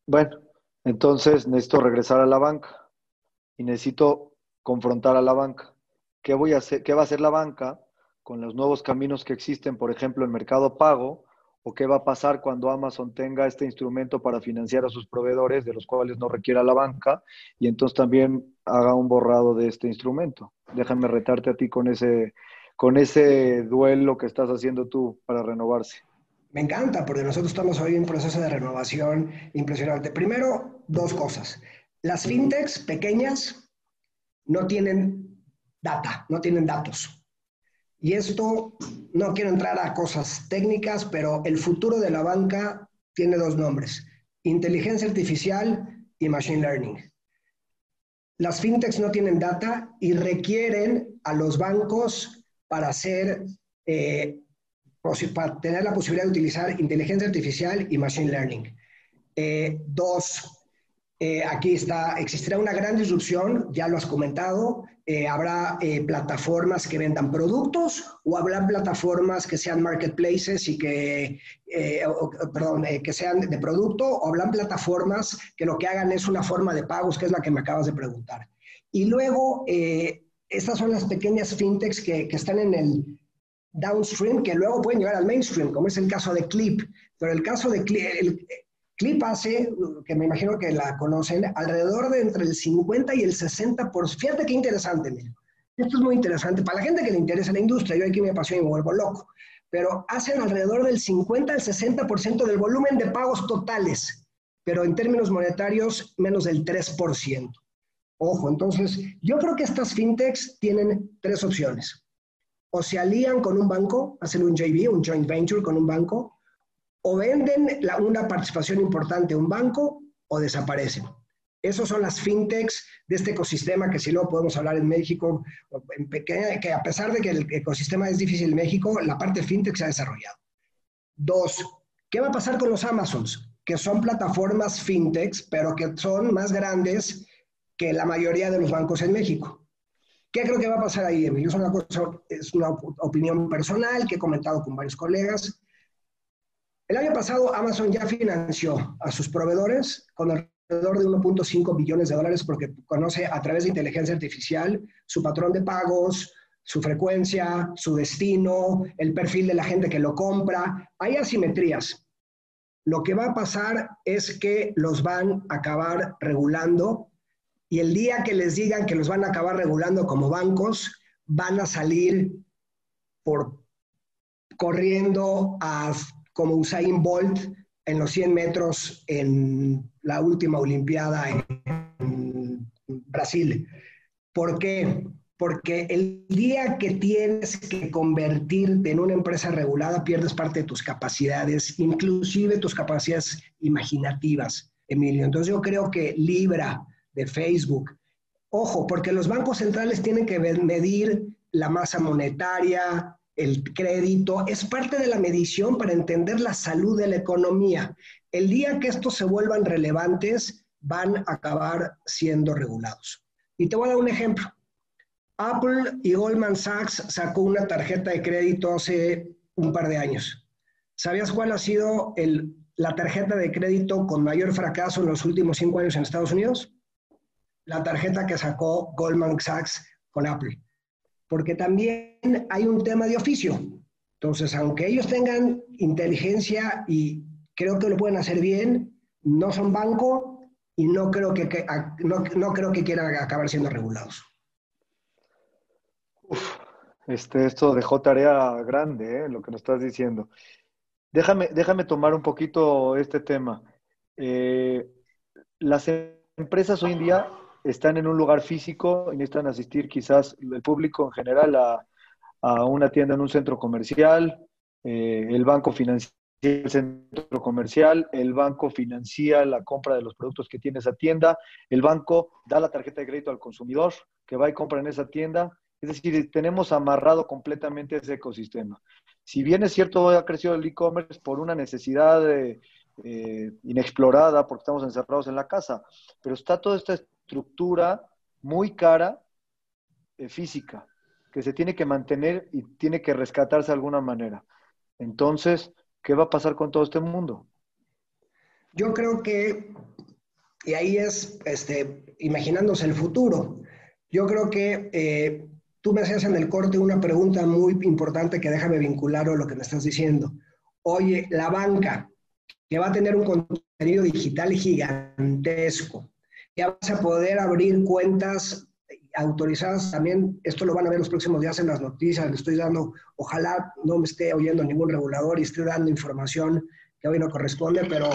S1: Bueno, entonces necesito regresar a la banca y necesito confrontar a la banca. ¿Qué voy a hacer? ¿Qué va a hacer la banca con los nuevos caminos que existen, por ejemplo, en Mercado Pago? ¿O qué va a pasar cuando Amazon tenga este instrumento para financiar a sus proveedores, de los cuales no requiera la banca, y entonces también haga un borrado de este instrumento? Déjame retarte a ti con ese, con ese duelo que estás haciendo tú para renovarse.
S3: Me encanta, porque nosotros estamos hoy en un proceso de renovación impresionante. Primero, dos cosas. Las fintechs pequeñas no tienen data, no tienen datos. Y esto, no quiero entrar a cosas técnicas, pero el futuro de la banca tiene dos nombres, inteligencia artificial y machine learning. Las fintechs no tienen data y requieren a los bancos para hacer eh, tener la posibilidad de utilizar inteligencia artificial y machine learning. Eh, dos, eh, aquí está, existirá una gran disrupción, ya lo has comentado, eh, habrá plataformas que vendan productos o habrá plataformas que sean marketplaces y que, perdón, que sean de producto o habrán plataformas que lo que hagan es una forma de pagos, que es la que me acabas de preguntar. Y luego, estas son las pequeñas fintechs que, que están en el, downstream que luego pueden llegar al mainstream, como es el caso de Clip. Pero el caso de Clip, Clip hace, que me imagino que la conocen, alrededor de entre el 50 y el 60%. Fíjate qué interesante, mira. Esto es muy interesante para la gente que le interesa la industria. Yo aquí me apasiona y me vuelvo loco. Pero hacen alrededor del 50 al 60% del volumen de pagos totales, pero en términos monetarios menos del 3%. Ojo, entonces yo creo que estas fintechs tienen tres opciones o se alían con un banco, hacen un JV, un joint venture con un banco, o venden una participación importante a un banco o desaparecen. Esas son las fintechs de este ecosistema que si luego podemos hablar en México, que a pesar de que el ecosistema es difícil en México, la parte fintech se ha desarrollado. Dos, ¿qué va a pasar con los Amazons? Que son plataformas fintechs, pero que son más grandes que la mayoría de los bancos en México. ¿Qué creo que va a pasar ahí, Emilio? Es una opinión personal que he comentado con varios colegas. El año pasado Amazon ya financió a sus proveedores con alrededor de 1.5 billones de dólares porque conoce a través de inteligencia artificial su patrón de pagos, su frecuencia, su destino, el perfil de la gente que lo compra. Hay asimetrías. Lo que va a pasar es que los van a acabar regulando y el día que les digan que los van a acabar regulando como bancos, van a salir por corriendo a, como Usain Bolt en los 100 metros en la última Olimpiada en Brasil. ¿Por qué? Porque el día que tienes que convertirte en una empresa regulada, pierdes parte de tus capacidades, inclusive tus capacidades imaginativas, Emilio. Entonces yo creo que Libra, de Facebook. Ojo, porque los bancos centrales tienen que medir la masa monetaria, el crédito, es parte de la medición para entender la salud de la economía. El día que estos se vuelvan relevantes, van a acabar siendo regulados. Y te voy a dar un ejemplo. Apple y Goldman Sachs sacó una tarjeta de crédito hace un par de años. ¿Sabías cuál ha sido la tarjeta de crédito con mayor fracaso en los últimos cinco años en Estados Unidos? la tarjeta que sacó Goldman Sachs con Apple. Porque también hay un tema de oficio. Entonces, aunque ellos tengan inteligencia y creo que lo pueden hacer bien, no son banco y no creo que, no, creo que quieran acabar siendo regulados.
S1: Uf, este, esto dejó tarea grande, ¿eh? lo que nos estás diciendo. Déjame, déjame tomar un poquito este tema. Eh, las empresas hoy en día están en un lugar físico y necesitan asistir quizás el público en general a, una tienda en un centro comercial, eh, el banco financia el centro comercial, el banco financia la compra de los productos que tiene esa tienda, el banco da la tarjeta de crédito al consumidor que va y compra en esa tienda. Es decir, tenemos amarrado completamente ese ecosistema. Si bien es cierto, ha crecido el e-commerce por una necesidad eh, inexplorada, porque estamos encerrados en la casa, pero está toda esta estructura muy cara eh, física que se tiene que mantener y tiene que rescatarse de alguna manera. Entonces, ¿qué va a pasar con todo este mundo?
S3: Yo creo que, y ahí es este, imaginándose el futuro, yo creo que eh, tú me hacías en el corte una pregunta muy importante que déjame vincular a lo que me estás diciendo. Oye, la banca, que va a tener un contenido digital gigantesco, ya vas a poder abrir cuentas autorizadas también, esto lo van a ver los próximos días en las noticias, le estoy dando, ojalá no me esté oyendo ningún regulador y esté dando información que hoy no corresponde, pero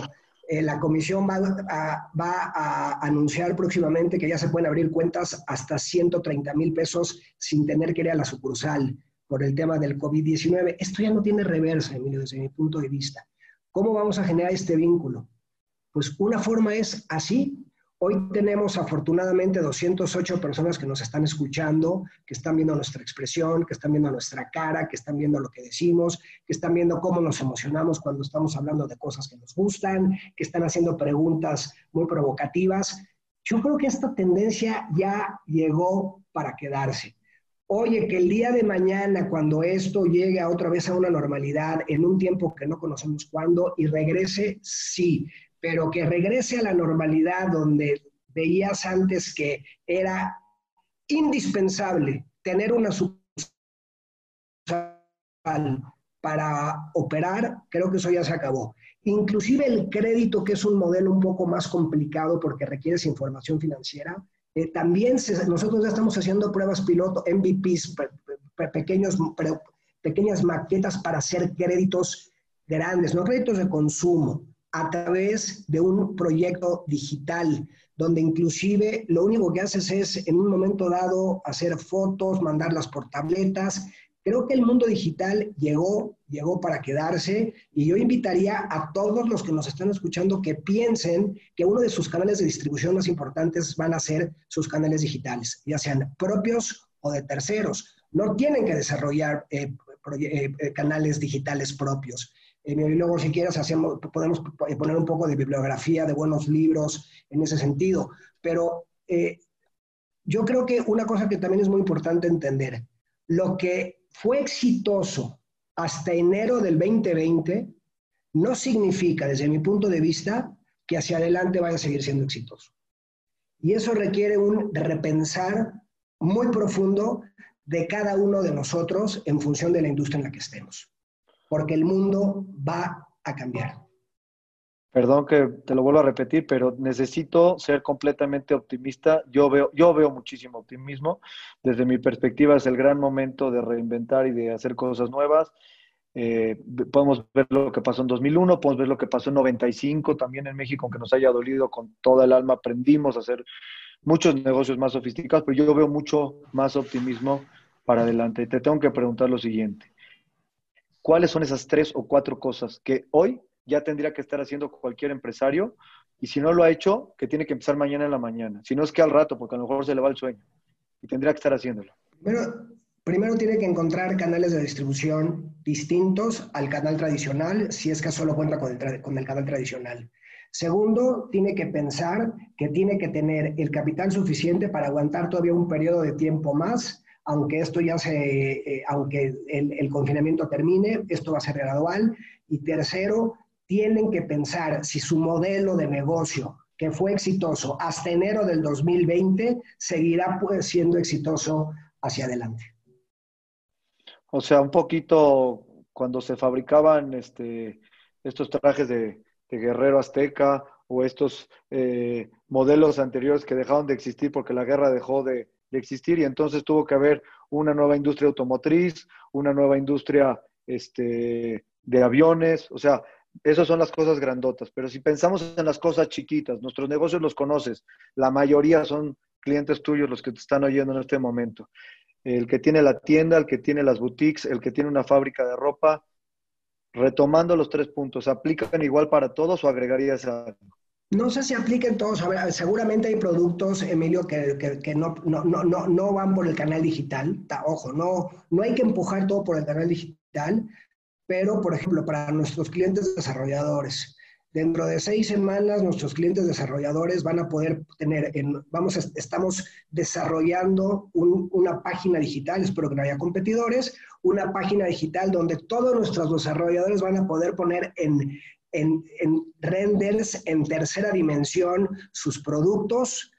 S3: eh, la comisión va a, va a, anunciar próximamente que ya se pueden abrir cuentas hasta 130 mil pesos sin tener que ir a la sucursal por el tema del COVID-19. Esto ya no tiene reversa, Emilio, desde mi punto de vista. ¿Cómo vamos a generar este vínculo? Pues una forma es así, Hoy tenemos afortunadamente 208 personas que nos están escuchando, que están viendo nuestra expresión, que están viendo nuestra cara, que están viendo lo que decimos, que están viendo cómo nos emocionamos cuando estamos hablando de cosas que nos gustan, que están haciendo preguntas muy provocativas. Yo creo que esta tendencia ya llegó para quedarse. Oye, que el día de mañana, cuando esto llegue otra vez a una normalidad, en un tiempo que no conocemos cuándo, y regrese, sí, pero que regrese a la normalidad donde veías antes que era indispensable tener una sucursal para operar, creo que eso ya se acabó. Inclusive el crédito, que es un modelo un poco más complicado porque requiere información financiera, eh, también nosotros ya estamos haciendo pruebas piloto, MVPs, pequeños, pequeñas maquetas para hacer créditos grandes, no créditos de consumo, a través de un proyecto digital, donde inclusive lo único que haces es en un momento dado hacer fotos, mandarlas por tabletas. Creo que el mundo digital llegó, llegó para quedarse y yo invitaría a todos los que nos están escuchando que piensen que uno de sus canales de distribución más importantes van a ser sus canales digitales, ya sean propios o de terceros. No tienen que desarrollar eh, eh, canales digitales propios. Y luego, si quieres, hacemos, podemos poner un poco de bibliografía, de buenos libros en ese sentido. Pero eh, yo creo que una cosa que también es muy importante entender, lo que fue exitoso hasta enero del 2020 no significa, desde mi punto de vista, que hacia adelante vaya a seguir siendo exitoso. Y eso requiere un repensar muy profundo de cada uno de nosotros en función de la industria en la que estemos porque el mundo va a cambiar.
S1: Perdón que te lo vuelvo a repetir, pero necesito ser completamente optimista. Yo veo, yo veo muchísimo optimismo. Desde mi perspectiva es el gran momento de reinventar y de hacer cosas nuevas. Eh, podemos ver lo que pasó en 2001, podemos ver lo que pasó en 95, también en México, aunque nos haya dolido con toda el alma, aprendimos a hacer muchos negocios más sofisticados, pero yo veo mucho más optimismo para adelante. Te tengo que preguntar lo siguiente. ¿Cuáles son esas tres o cuatro cosas que hoy ya tendría que estar haciendo cualquier empresario? Y si no lo ha hecho, que tiene que empezar mañana en la mañana. Si no es que al rato, porque a lo mejor se le va el sueño. Y tendría que estar haciéndolo.
S3: Primero tiene que encontrar canales de distribución distintos al canal tradicional, si es que solo cuenta con el, con el canal tradicional. Segundo, tiene que pensar que tiene que tener el capital suficiente para aguantar todavía un periodo de tiempo más aunque esto ya se, eh, aunque el, confinamiento termine, esto va a ser gradual. Y tercero, tienen que pensar si su modelo de negocio, que fue exitoso hasta enero del 2020, seguirá pues, siendo exitoso hacia adelante.
S1: O sea, un poquito cuando se fabricaban este, estos trajes de, guerrero azteca o estos eh, modelos anteriores que dejaron de existir porque la guerra dejó de, de existir y entonces tuvo que haber una nueva industria automotriz, una nueva industria este, de aviones, o sea, esas son las cosas grandotas, pero si pensamos en las cosas chiquitas, nuestros negocios los conoces, la mayoría son clientes tuyos los que te están oyendo en este momento. El que tiene la tienda, el que tiene las boutiques, el que tiene una fábrica de ropa, retomando los tres puntos, ¿aplican igual para todos o agregarías algo?
S3: No sé si apliquen todos. seguramente hay productos, Emilio, que, no, no, van por el canal digital. Ojo, no, no hay que empujar todo por el canal digital, pero, por ejemplo, para nuestros clientes desarrolladores, dentro de seis semanas nuestros clientes desarrolladores van a poder tener, en, vamos, estamos desarrollando una página digital, espero que no haya competidores, una página digital donde todos nuestros desarrolladores van a poder poner en, en, renders en tercera dimensión sus productos,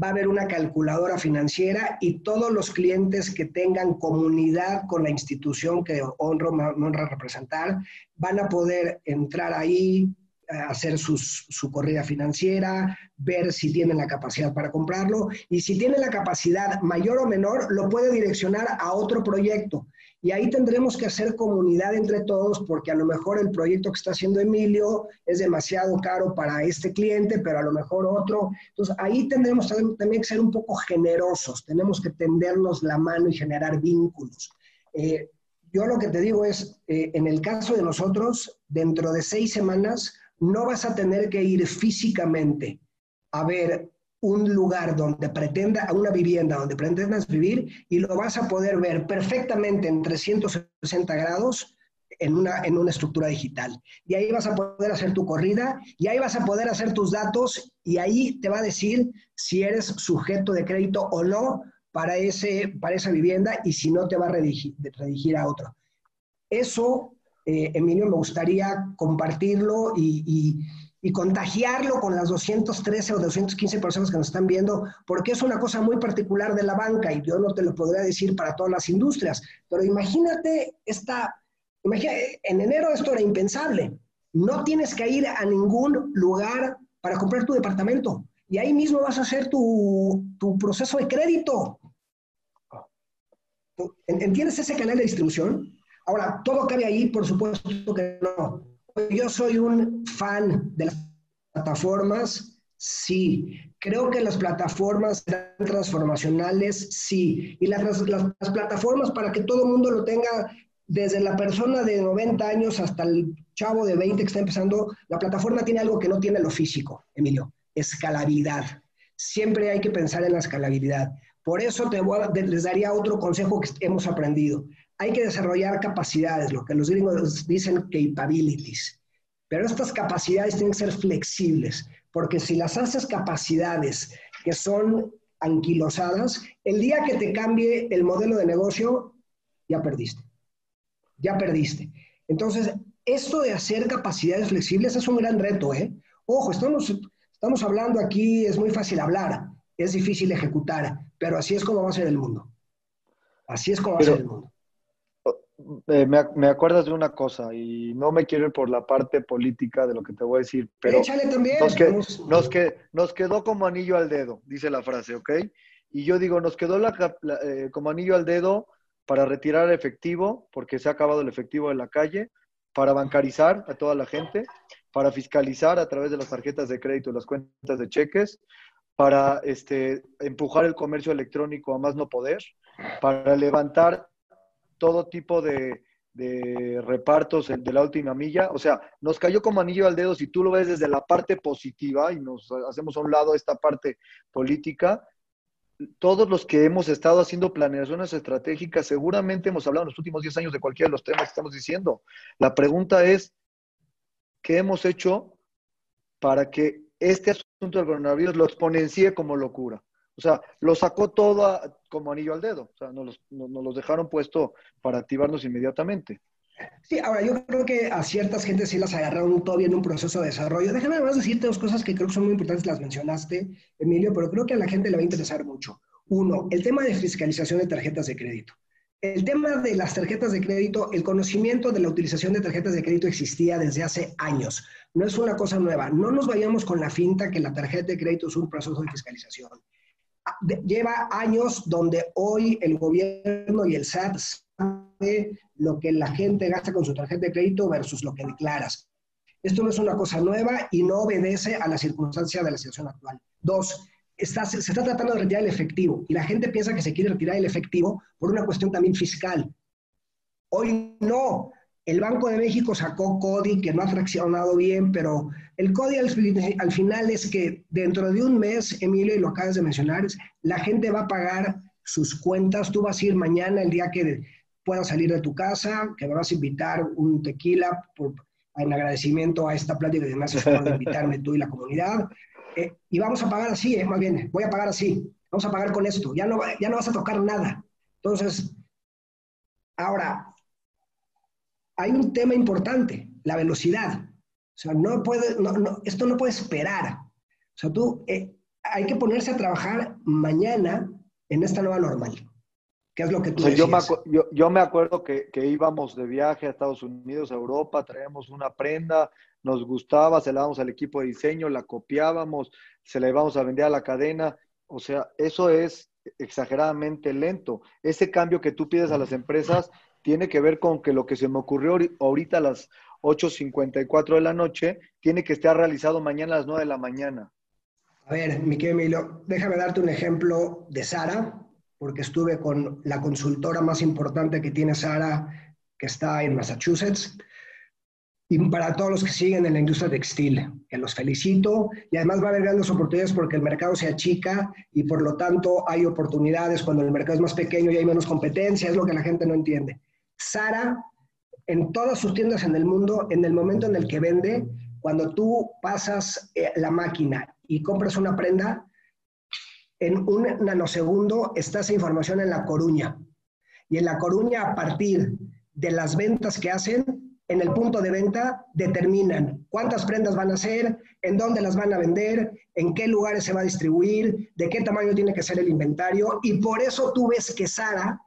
S3: va a haber una calculadora financiera y todos los clientes que tengan comunidad con la institución que honro, honra representar, van a poder entrar ahí, eh, hacer su corrida financiera, ver si tienen la capacidad para comprarlo y si tienen la capacidad mayor o menor, lo puede direccionar a otro proyecto. Y ahí tendremos que hacer comunidad entre todos porque a lo mejor el proyecto que está haciendo Emilio es demasiado caro para este cliente, pero a lo mejor otro. Entonces ahí tendremos también que ser un poco generosos, tenemos que tendernos la mano y generar vínculos. Eh, yo lo que te digo es, eh, en el caso de nosotros, dentro de seis semanas no vas a tener que ir físicamente a ver un lugar donde pretenda, una vivienda donde pretendas vivir y lo vas a poder ver perfectamente en 360 grados en una, en una estructura digital. Y ahí vas a poder hacer tu corrida y ahí vas a poder hacer tus datos y ahí te va a decir si eres sujeto de crédito o no para, ese, para esa vivienda y si no te va a redirigir, a otro. Eso, eh, Emilio, me gustaría compartirlo y contagiarlo con las 213 o 215 personas que nos están viendo, porque es una cosa muy particular de la banca y yo no te lo podría decir para todas las industrias, pero imagínate esta, imagínate, en enero esto era impensable, no tienes que ir a ningún lugar para comprar tu departamento y ahí mismo vas a hacer tu, tu proceso de crédito. ¿Entiendes ese canal de distribución? Ahora, todo cabe ahí, por supuesto que no yo soy un fan de las plataformas, sí. Creo que las plataformas serán transformacionales, sí. Y las, plataformas para que todo el mundo lo tenga, desde la persona de 90 años hasta el chavo de 20 que está empezando, la plataforma tiene algo que no tiene lo físico, Emilio, escalabilidad. Siempre hay que pensar en la escalabilidad. Por eso te les daría otro consejo que hemos aprendido hay que desarrollar capacidades, lo que los gringos dicen capabilities. Pero estas capacidades tienen que ser flexibles, porque si las haces capacidades que son anquilosadas, el día que te cambie el modelo de negocio, ya perdiste. Ya perdiste. Entonces, esto de hacer capacidades flexibles es un gran reto, ¿eh? Ojo, estamos, estamos hablando aquí, es muy fácil hablar, es difícil ejecutar, pero así es como va a ser el mundo. Así es como va a ser el mundo.
S1: Eh, me, acuerdas de una cosa y no me quiero ir por la parte política de lo que te voy a decir, pero
S3: también.
S1: Nos, nos, quedó como anillo al dedo, dice la frase, ¿ok? Y yo digo, nos quedó eh, como anillo al dedo para retirar efectivo, porque se ha acabado el efectivo en la calle, para bancarizar a toda la gente, para fiscalizar a través de las tarjetas de crédito y las cuentas de cheques, para este, empujar el comercio electrónico a más no poder, para levantar todo tipo de, repartos de la última milla. O sea, nos cayó como anillo al dedo si tú lo ves desde la parte positiva y nos hacemos a un lado esta parte política. Todos los que hemos estado haciendo planeaciones estratégicas, seguramente hemos hablado en los últimos 10 años de cualquiera de los temas que estamos diciendo. La pregunta es, ¿qué hemos hecho para que este asunto del coronavirus lo exponencie como locura? O sea, lo sacó todo como anillo al dedo. O sea, nos los, los dejaron puesto para activarnos inmediatamente.
S3: Sí, ahora yo creo que a ciertas gentes sí las agarraron todavía en un proceso de desarrollo. Déjame además decirte dos cosas que creo que son muy importantes, las mencionaste, Emilio, pero creo que a la gente le va a interesar mucho. Uno, el tema de fiscalización de tarjetas de crédito. El tema de las tarjetas de crédito, el conocimiento de la utilización de tarjetas de crédito existía desde hace años. No es una cosa nueva. No nos vayamos con la finta que la tarjeta de crédito es un proceso de fiscalización lleva años donde hoy el gobierno y el SAT sabe lo que la gente gasta con su tarjeta de crédito versus lo que declaras. Esto no es una cosa nueva y no obedece a la circunstancia de la situación actual. Dos, se está tratando de retirar el efectivo y la gente piensa que se quiere retirar el efectivo por una cuestión también fiscal. Hoy no. El Banco de México sacó CODI que no ha fraccionado bien, pero el CODI al, final es que dentro de un mes, Emilio, y lo acabas de mencionar, la gente va a pagar sus cuentas. Tú vas a ir mañana, el día que puedas salir de tu casa, que me vas a invitar un tequila en agradecimiento a esta plática que me haces de invitarme tú y la comunidad. Eh, y vamos a pagar así, eh, más bien, voy a pagar así. Vamos a pagar con esto. Ya no, ya no vas a tocar nada. Entonces, ahora, hay un tema importante, la velocidad. O sea, no puede, no, esto no puede esperar. O sea, tú, eh, hay que ponerse a trabajar mañana en esta nueva normal. ¿Qué es lo que tú o
S1: yo, me yo, yo, me acuerdo que, que, íbamos de viaje a Estados Unidos, a Europa, traíamos una prenda, nos gustaba, se la damos al equipo de diseño, la copiábamos, se la íbamos a vender a la cadena. O sea, eso es exageradamente lento. Ese cambio que tú pides a las empresas tiene que ver con que lo que se me ocurrió ahorita a las 8.54 de la noche tiene que estar realizado mañana a las 9 de la mañana.
S3: A ver, mi querido Emilio, déjame darte un ejemplo de Sara, porque estuve con la consultora más importante que tiene Sara, que está en Massachusetts. y para todos los que siguen en la industria textil, que los felicito y además va a haber grandes oportunidades porque el mercado se achica y por lo tanto hay oportunidades cuando el mercado es más pequeño y hay menos competencia, es lo que la gente no entiende. Sara, en todas sus tiendas en el mundo, en el momento en el que vende, cuando tú pasas eh, la máquina y compras una prenda, en un nanosegundo está esa información en La Coruña. Y en La Coruña, a partir de las ventas que hacen, en el punto de venta determinan cuántas prendas van a hacer, en dónde las van a vender, en qué lugares se va a distribuir, de qué tamaño tiene que ser el inventario. Y por eso tú ves que Sara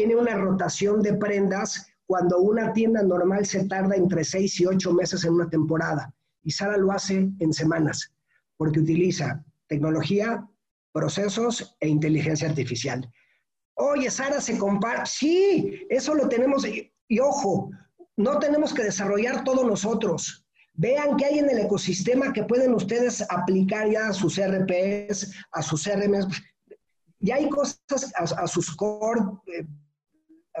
S3: tiene una rotación de prendas cuando una tienda normal se tarda entre seis y ocho meses en una temporada. Y Sara lo hace en semanas, porque utiliza tecnología, procesos e inteligencia artificial. Oye, Sara se compara. Sí, eso lo tenemos. y ojo, no tenemos que desarrollar todos nosotros. Vean qué hay en el ecosistema que pueden ustedes aplicar ya a sus RPs, a sus CRMs. Ya hay cosas a, sus core,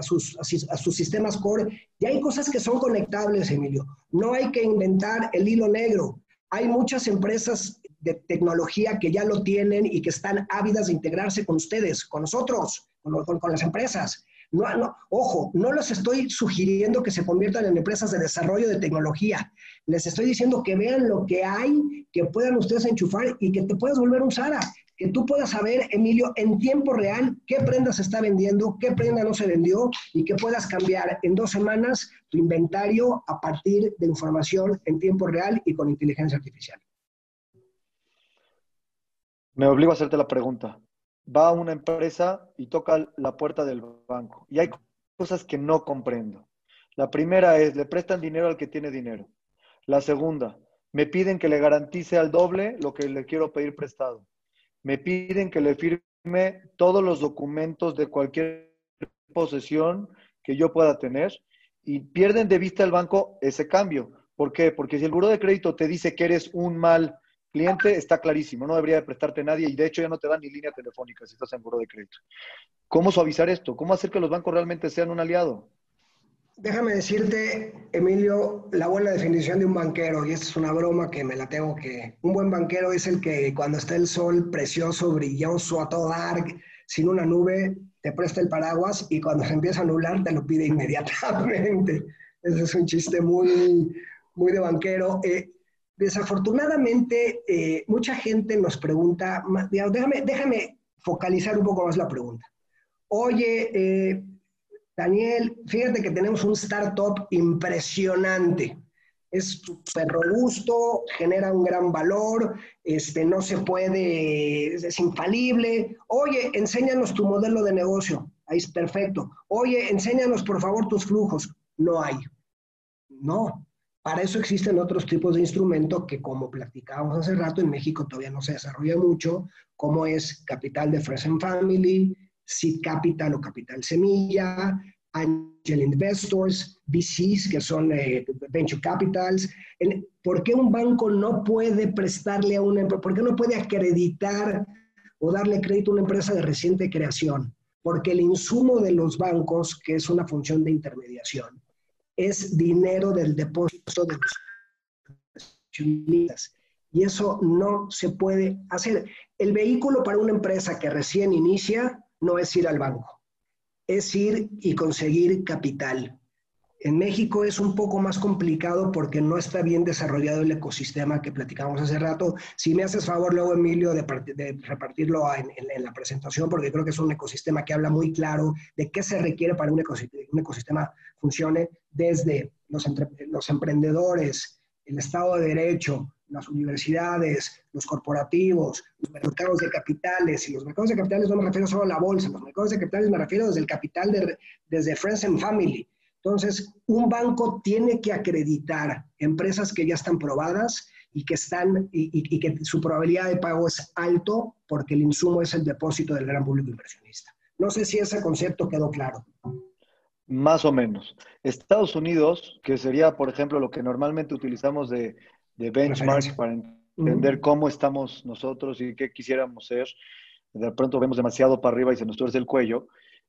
S3: a, sus, a sistemas core, ya hay cosas que son conectables, Emilio. No hay que inventar el hilo negro. Hay muchas empresas de tecnología que ya lo tienen y que están ávidas de integrarse con ustedes, con nosotros, con, las empresas. No, no, ojo, no les estoy sugiriendo que se conviertan en empresas de desarrollo de tecnología. Les estoy diciendo que vean lo que hay, que puedan ustedes enchufar y que te puedas volver un Sara. Que tú puedas saber, Emilio, en tiempo real qué prenda se está vendiendo, qué prenda no se vendió y que puedas cambiar en dos semanas tu inventario a partir de información en tiempo real y con inteligencia artificial.
S1: Me obligo a hacerte la pregunta va a una empresa y toca la puerta del banco. Y hay cosas que no comprendo. La primera es, le prestan dinero al que tiene dinero. La segunda, me piden que le garantice al doble lo que le quiero pedir prestado. Me piden que le firme todos los documentos de cualquier posesión que yo pueda tener y pierden de vista el banco ese cambio. ¿Por qué? Porque si el buro de crédito te dice que eres un mal cliente está clarísimo, no debería de prestarte nadie y de hecho ya no te dan ni línea telefónica si estás en buro de crédito. ¿Cómo suavizar esto? ¿Cómo hacer que los bancos realmente sean un aliado?
S3: Déjame decirte, Emilio, la buena definición de un banquero, y esta es una broma que me la tengo que... Un buen banquero es el que cuando está el sol precioso, brilloso, a todo dar, sin una nube, te presta el paraguas y cuando se empieza a nublar te lo pide <laughs> inmediatamente. Ese es un chiste muy, muy de banquero. Eh, Desafortunadamente, eh, mucha gente nos pregunta, déjame, déjame focalizar un poco más la pregunta. Oye, eh, Daniel, fíjate que tenemos un startup impresionante. Es súper robusto, genera un gran valor, este, no se puede, es infalible. Oye, enséñanos tu modelo de negocio. Ahí es perfecto. Oye, enséñanos por favor tus flujos. No hay. No, para eso existen otros tipos de instrumentos que, como platicábamos hace rato, en México todavía no se desarrolla mucho, como es capital de Friends Family, Seed Capital o Capital Semilla, Angel Investors, VCs, que son eh, Venture Capitals. ¿Por qué un banco no puede prestarle a una empresa, por qué no puede acreditar o darle crédito a una empresa de reciente creación? Porque el insumo de los bancos, que es una función de intermediación, es dinero del depósito de los accionistas. Y eso no se puede hacer. El vehículo para una empresa que recién inicia no es ir al banco, es ir y conseguir capital. En México es un poco más complicado porque no está bien desarrollado el ecosistema que platicamos hace rato. Si me haces favor luego, Emilio, de, repartirlo en, la presentación, porque creo que es un ecosistema que habla muy claro de qué se requiere para un ecosistema, un ecosistema funcione desde los emprendedores, el Estado de Derecho, las universidades, los corporativos, los mercados de capitales. Y los mercados de capitales no me refiero solo a la bolsa, los mercados de capitales me refiero desde el capital, de, desde Friends and Family entonces, un banco tiene que acreditar empresas que ya están probadas y que están y, que su probabilidad de pago es alto porque el insumo es el depósito del gran público inversionista. No sé si ese concepto quedó claro.
S1: Más o menos. Estados Unidos, que sería, por ejemplo, lo que normalmente utilizamos de, de benchmark para entender cómo estamos nosotros y qué quisiéramos ser, de pronto vemos demasiado para arriba y se nos tuerce el cuello.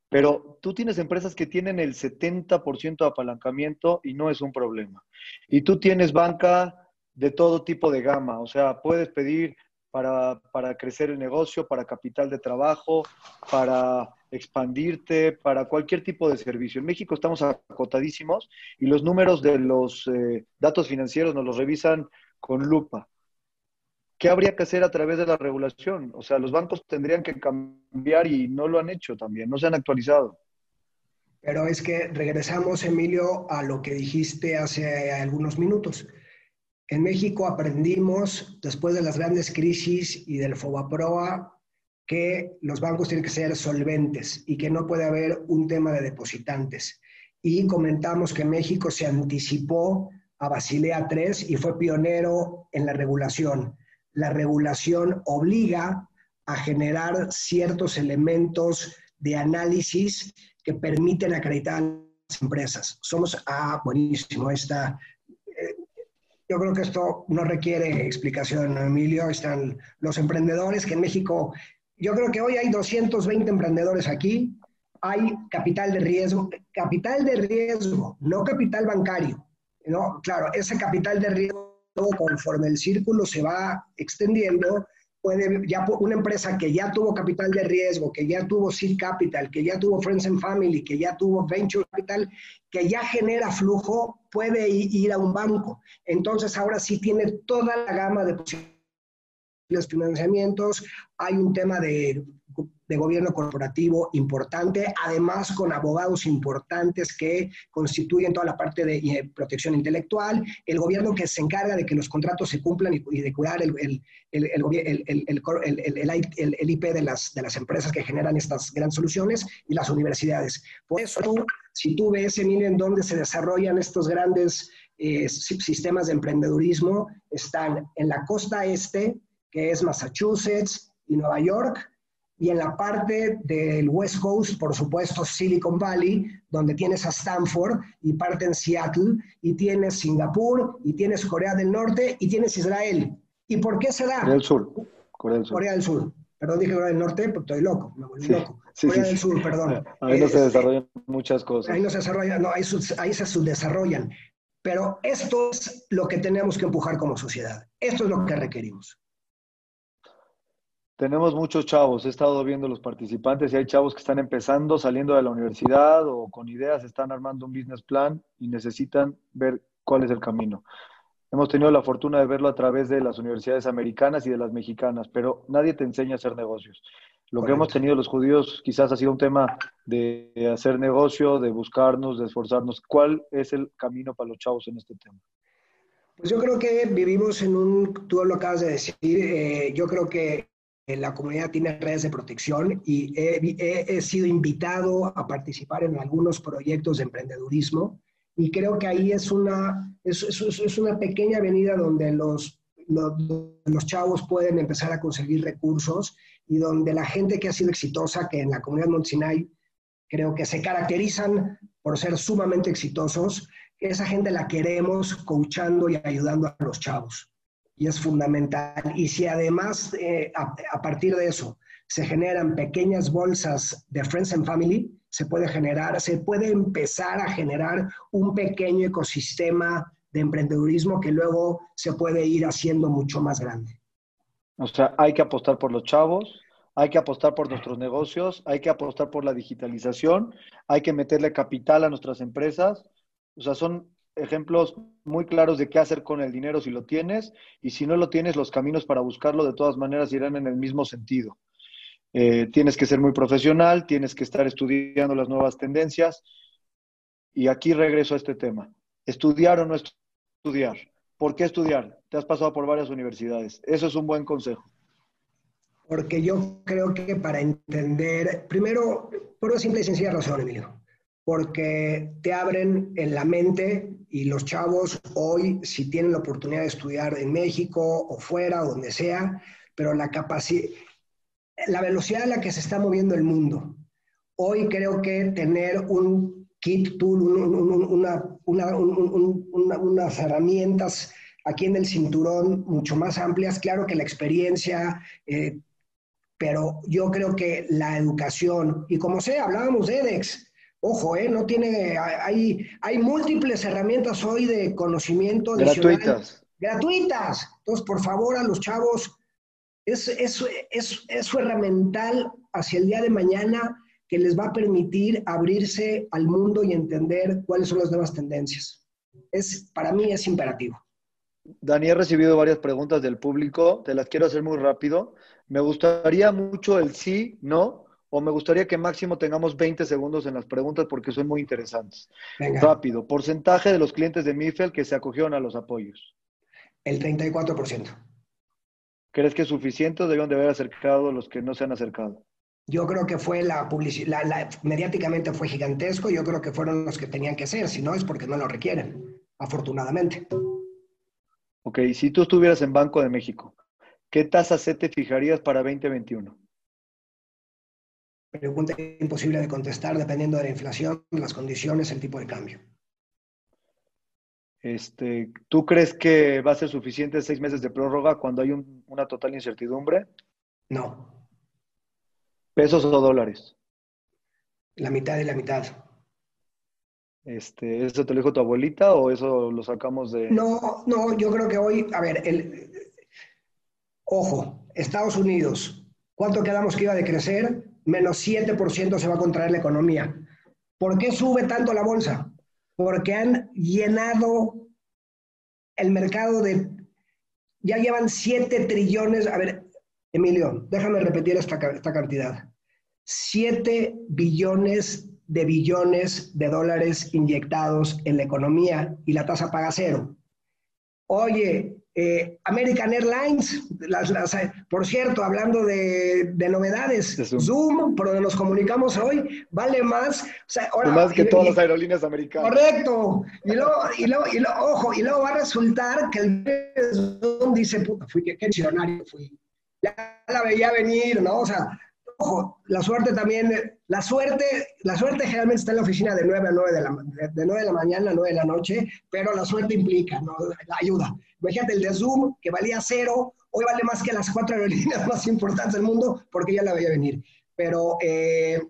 S1: Pero tú tienes empresas que tienen el 70% de apalancamiento y no es un problema. Y tú tienes banca de todo tipo de gama, o sea, puedes pedir para, para crecer el negocio, para capital de trabajo, para expandirte, para cualquier tipo de servicio. En México estamos acotadísimos y los números de los eh, datos financieros nos los revisan con lupa. ¿Qué habría que hacer a través de la regulación? O sea, los bancos tendrían que cambiar y no lo han hecho también, no se han actualizado.
S3: Pero es que regresamos, Emilio, a lo que dijiste hace algunos minutos. En México aprendimos, después de las grandes crisis y del FOBAPROA, que los bancos tienen que ser solventes y que no puede haber un tema de depositantes. Y comentamos que México se anticipó a Basilea III y fue pionero en la regulación. La regulación obliga a generar ciertos elementos de análisis que permiten acreditar a las empresas. Somos, ah, buenísimo, esta, eh, yo creo que esto no requiere explicación, Emilio, están los emprendedores que en México, yo creo que hoy hay 220 emprendedores aquí, hay capital de riesgo, capital de riesgo, no capital bancario, ¿no? Claro, ese capital de riesgo conforme el círculo se va extendiendo, puede ya una empresa que ya tuvo capital de riesgo, que ya tuvo seed capital, que ya tuvo friends and family, que ya tuvo venture capital, que ya genera flujo, puede ir a un banco. Entonces ahora sí tiene toda la gama de posibles financiamientos. Hay un tema de de gobierno corporativo importante, además con abogados importantes que constituyen toda la parte de eh, protección intelectual, el gobierno que se encarga de que los contratos se cumplan y, de cuidar el, el, el, IP de las, de las empresas que generan estas grandes soluciones y las universidades. Por eso, si tú ves, Emilio, en dónde se desarrollan estos grandes eh, sistemas de emprendedurismo, están en la costa este, que es Massachusetts y Nueva York, y en la parte del West Coast, por supuesto, Silicon Valley, donde tienes a Stanford y parte en Seattle, y tienes Singapur, y tienes Corea del Norte, y tienes Israel. ¿Y por qué se da?
S1: Corea del Sur.
S3: Corea del Sur. Corea del Sur. Perdón, dije Corea del Norte, porque estoy loco, me volví loco. Corea del Sur, perdón. <laughs>
S1: Ahí no se este, desarrollan muchas cosas.
S3: Ahí no se desarrollan, no, ahí, ahí se subdesarrollan. Pero esto es lo que tenemos que empujar como sociedad. Esto es lo que requerimos.
S1: Tenemos muchos chavos, he estado viendo los participantes y hay chavos que están empezando, saliendo de la universidad o con ideas, están armando un business plan y necesitan ver cuál es el camino. Hemos tenido la fortuna de verlo a través de las universidades americanas y de las mexicanas, pero nadie te enseña a hacer negocios. Lo que hemos tenido los judíos quizás ha sido un tema de hacer negocio, de buscarnos, de esforzarnos. ¿Cuál es el camino para los chavos en este tema?
S3: Pues yo creo que vivimos en un, tú lo acabas de decir, eh, yo creo que la comunidad tiene redes de protección y he, sido invitado a participar en algunos proyectos de emprendedurismo. Y creo que ahí es una, es, es, una pequeña avenida donde los, los, los, chavos pueden empezar a conseguir recursos y donde la gente que ha sido exitosa, que en la comunidad Montsinay creo que se caracterizan por ser sumamente exitosos, esa gente la queremos coachando y ayudando a los chavos y es fundamental. Y si además eh, a, partir de eso se generan pequeñas bolsas de Friends and Family, se puede generar, se puede empezar a generar un pequeño ecosistema de emprendedurismo que luego se puede ir haciendo mucho más grande.
S1: O sea, hay que apostar por los chavos, hay que apostar por nuestros negocios, hay que apostar por la digitalización, hay que meterle capital a nuestras empresas. O sea, son ejemplos muy claros de qué hacer con el dinero si lo tienes y si no lo tienes, los caminos para buscarlo de todas maneras irán en el mismo sentido. Eh, tienes que ser muy profesional, tienes que estar estudiando las nuevas tendencias y aquí regreso a este tema. ¿Estudiar o no estudiar? ¿Por qué estudiar? Te has pasado por varias universidades. Eso es un buen consejo.
S3: Porque yo creo que para entender, primero, por una simple y sencilla razón, Emilio, porque te abren en la mente y los chavos hoy, si tienen la oportunidad de estudiar en México o fuera, donde sea, pero la capacidad, la velocidad a la que se está moviendo el mundo. Hoy creo que tener un kit tool, una, unas herramientas aquí en el cinturón mucho más amplias, claro que la experiencia, eh, pero yo creo que la educación, y como sé, hablábamos de EDEX, ojo, eh, no tiene, hay, hay múltiples herramientas hoy de conocimiento
S1: gratuitas.
S3: Gratuitas. Entonces, por favor, a los chavos, es, es, es, es herramental hacia el día de mañana que les va a permitir abrirse al mundo y entender cuáles son las nuevas tendencias. Es, para mí es imperativo.
S1: Dani, he recibido varias preguntas del público, te las quiero hacer muy rápido. Me gustaría mucho el sí, no, o me gustaría que máximo tengamos 20 segundos en las preguntas porque son muy interesantes. Rápido, porcentaje de los clientes de Mifel que se acogieron a los apoyos.
S3: El 34%.
S1: ¿Crees que es suficiente o debieron de haber acercado los que no se han acercado?
S3: Yo creo que fue la publicidad, mediáticamente fue gigantesco, yo creo que fueron los que tenían que ser, si no es porque no lo requieren, afortunadamente.
S1: Ok, si tú estuvieras en Banco de México, ¿qué tasa C te fijarías para 2021?
S3: Pregunta imposible de contestar dependiendo de la inflación, las condiciones, el tipo de cambio.
S1: Este, ¿Tú crees que va a ser suficiente seis meses de prórroga cuando hay una total incertidumbre?
S3: No.
S1: ¿Pesos o dólares?
S3: La mitad y la mitad.
S1: Este, ¿Eso te lo dijo tu abuelita o eso lo sacamos de...?
S3: No, no, yo creo que hoy, a ver, el, ojo, Estados Unidos, ¿cuánto quedamos que iba a crecer? Menos 7% se va a contraer la economía. ¿Por qué sube tanto la bolsa? Porque han llenado el mercado de... Ya llevan 7 trillones, a ver, Emilio, déjame repetir esta, esta cantidad. 7 billones de billones de dólares inyectados en la economía y la tasa paga cero. Oye, eh, American Airlines, por cierto, hablando de, novedades, Zoom. por donde nos comunicamos hoy, vale más.
S1: más que todas las aerolíneas americanas.
S3: Correcto. Y luego, y luego, y luego, ojo, y luego va a resultar que el Zoom dice, puta, fui, qué, qué fui. Ya la veía venir, ¿no? O sea, ojo, la suerte también, la suerte, la suerte generalmente está en la oficina de 9 a 9 de la, de 9 de la mañana a 9 de la noche, pero la suerte implica, ¿no? La ayuda. Imagínate el de Zoom, que valía cero, hoy vale más que las cuatro <laughs> aerolíneas más importantes del mundo, porque ya la veía venir. Pero eh,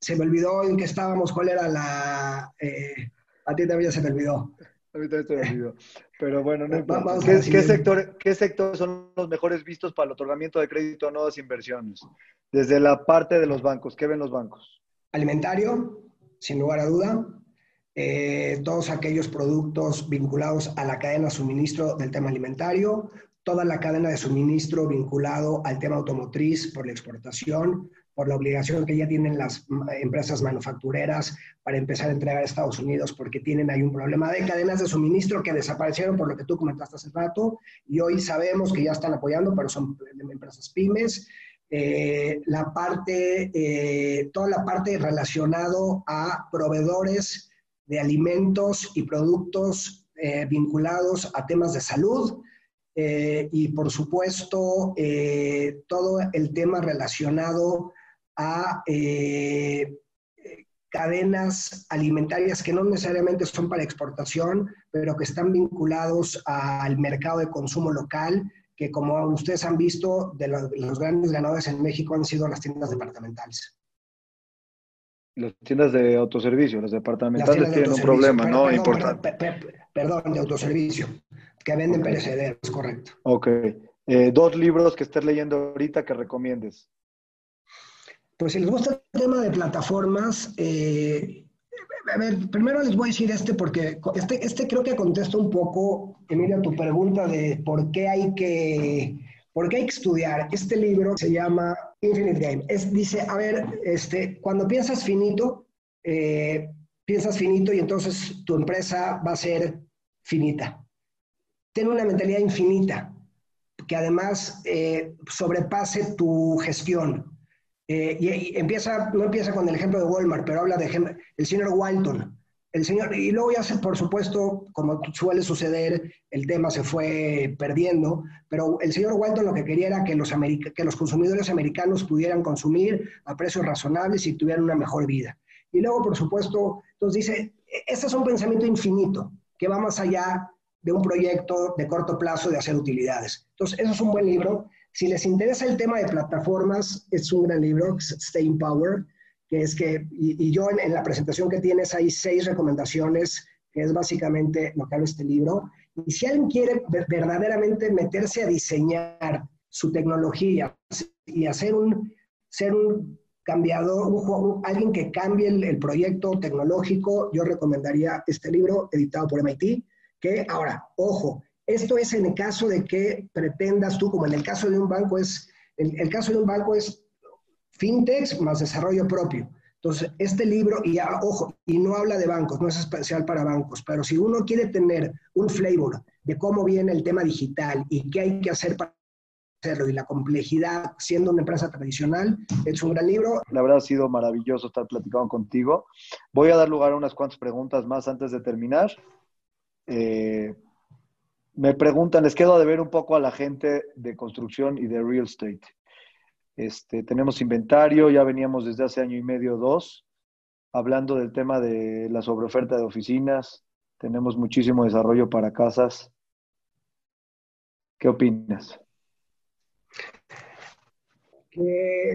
S3: se me olvidó en qué estábamos, cuál era la... Eh, a ti también se me olvidó.
S1: A mí también se me olvidó. Pero bueno, no importa. ¿Qué, ¿qué, sector, ¿Qué sectores son los mejores vistos para el otorgamiento de crédito a nuevas inversiones? Desde la parte de los bancos, ¿qué ven los bancos?
S3: Alimentario, sin lugar a duda. Eh, todos aquellos productos vinculados a la cadena de suministro del tema alimentario, toda la cadena de suministro vinculado al tema automotriz por la exportación, por la obligación que ya tienen las empresas manufactureras para empezar a entregar a Estados Unidos porque tienen ahí un problema de cadenas de suministro que desaparecieron por lo que tú comentaste hace rato y hoy sabemos que ya están apoyando, pero son empresas pymes. Eh, la parte, eh, toda la parte relacionado a proveedores de alimentos y productos eh, vinculados a temas de salud, y por supuesto todo el tema relacionado a eh, cadenas alimentarias que no necesariamente son para exportación, pero que están vinculados al mercado de consumo local, que como ustedes han visto, de los, grandes ganadores en México han sido las tiendas departamentales.
S1: Las tiendas de autoservicio, las departamentales tienen un problema, ¿no?
S3: Perdón,
S1: Importante.
S3: Perdón, de autoservicio, que venden perecederos, correcto.
S1: Ok. Eh, dos libros que estés leyendo ahorita que recomiendes.
S3: Pues si les gusta el tema de plataformas, eh, a ver, primero les voy a decir este porque este, este creo que contesta un poco, Emilia, tu pregunta de por qué hay que, por qué estudiar. Este libro se llama Infinite Game. Es, dice, a ver, este, cuando piensas finito, eh, piensas finito y entonces tu empresa va a ser finita. Ten una mentalidad infinita que además eh, sobrepase tu gestión. Eh, y, empieza, no empieza con el ejemplo de Walmart, pero habla de el señor Walton. El señor, y luego ya, por supuesto, como suele suceder, el tema se fue perdiendo, pero el señor Walton lo que quería era que los, que los consumidores americanos pudieran consumir a precios razonables y tuvieran una mejor vida. Y luego, por supuesto, entonces dice, este es un pensamiento infinito, que va más allá de un proyecto de corto plazo de hacer utilidades. Entonces, eso es un buen libro. Si les interesa el tema de plataformas, es un gran libro, Stay Power, que es que, y, yo en, la presentación que tienes hay seis recomendaciones, que es básicamente lo que habla este libro. Y si alguien quiere verdaderamente meterse a diseñar su tecnología y hacer un, ser un cambiador, alguien que cambie el, proyecto tecnológico, yo recomendaría este libro editado por MIT, que ahora, ojo, esto es en el caso de que pretendas tú, como en el caso de un banco es, el, el caso de un banco es fintech más desarrollo propio. Entonces, este libro, y ojo, y no habla de bancos, no es especial para bancos, pero si uno quiere tener un flavor de cómo viene el tema digital y qué hay que hacer para hacerlo y la complejidad siendo una empresa tradicional, es un gran libro.
S1: La verdad ha sido maravilloso estar platicando contigo. Voy a dar lugar a unas cuantas preguntas más antes de terminar. Eh, me preguntan, les quedo de ver un poco a la gente de construcción y de real estate. Este, tenemos inventario, ya veníamos desde hace año y medio, dos, hablando del tema de la sobreoferta de oficinas. Tenemos muchísimo desarrollo para casas. ¿Qué opinas?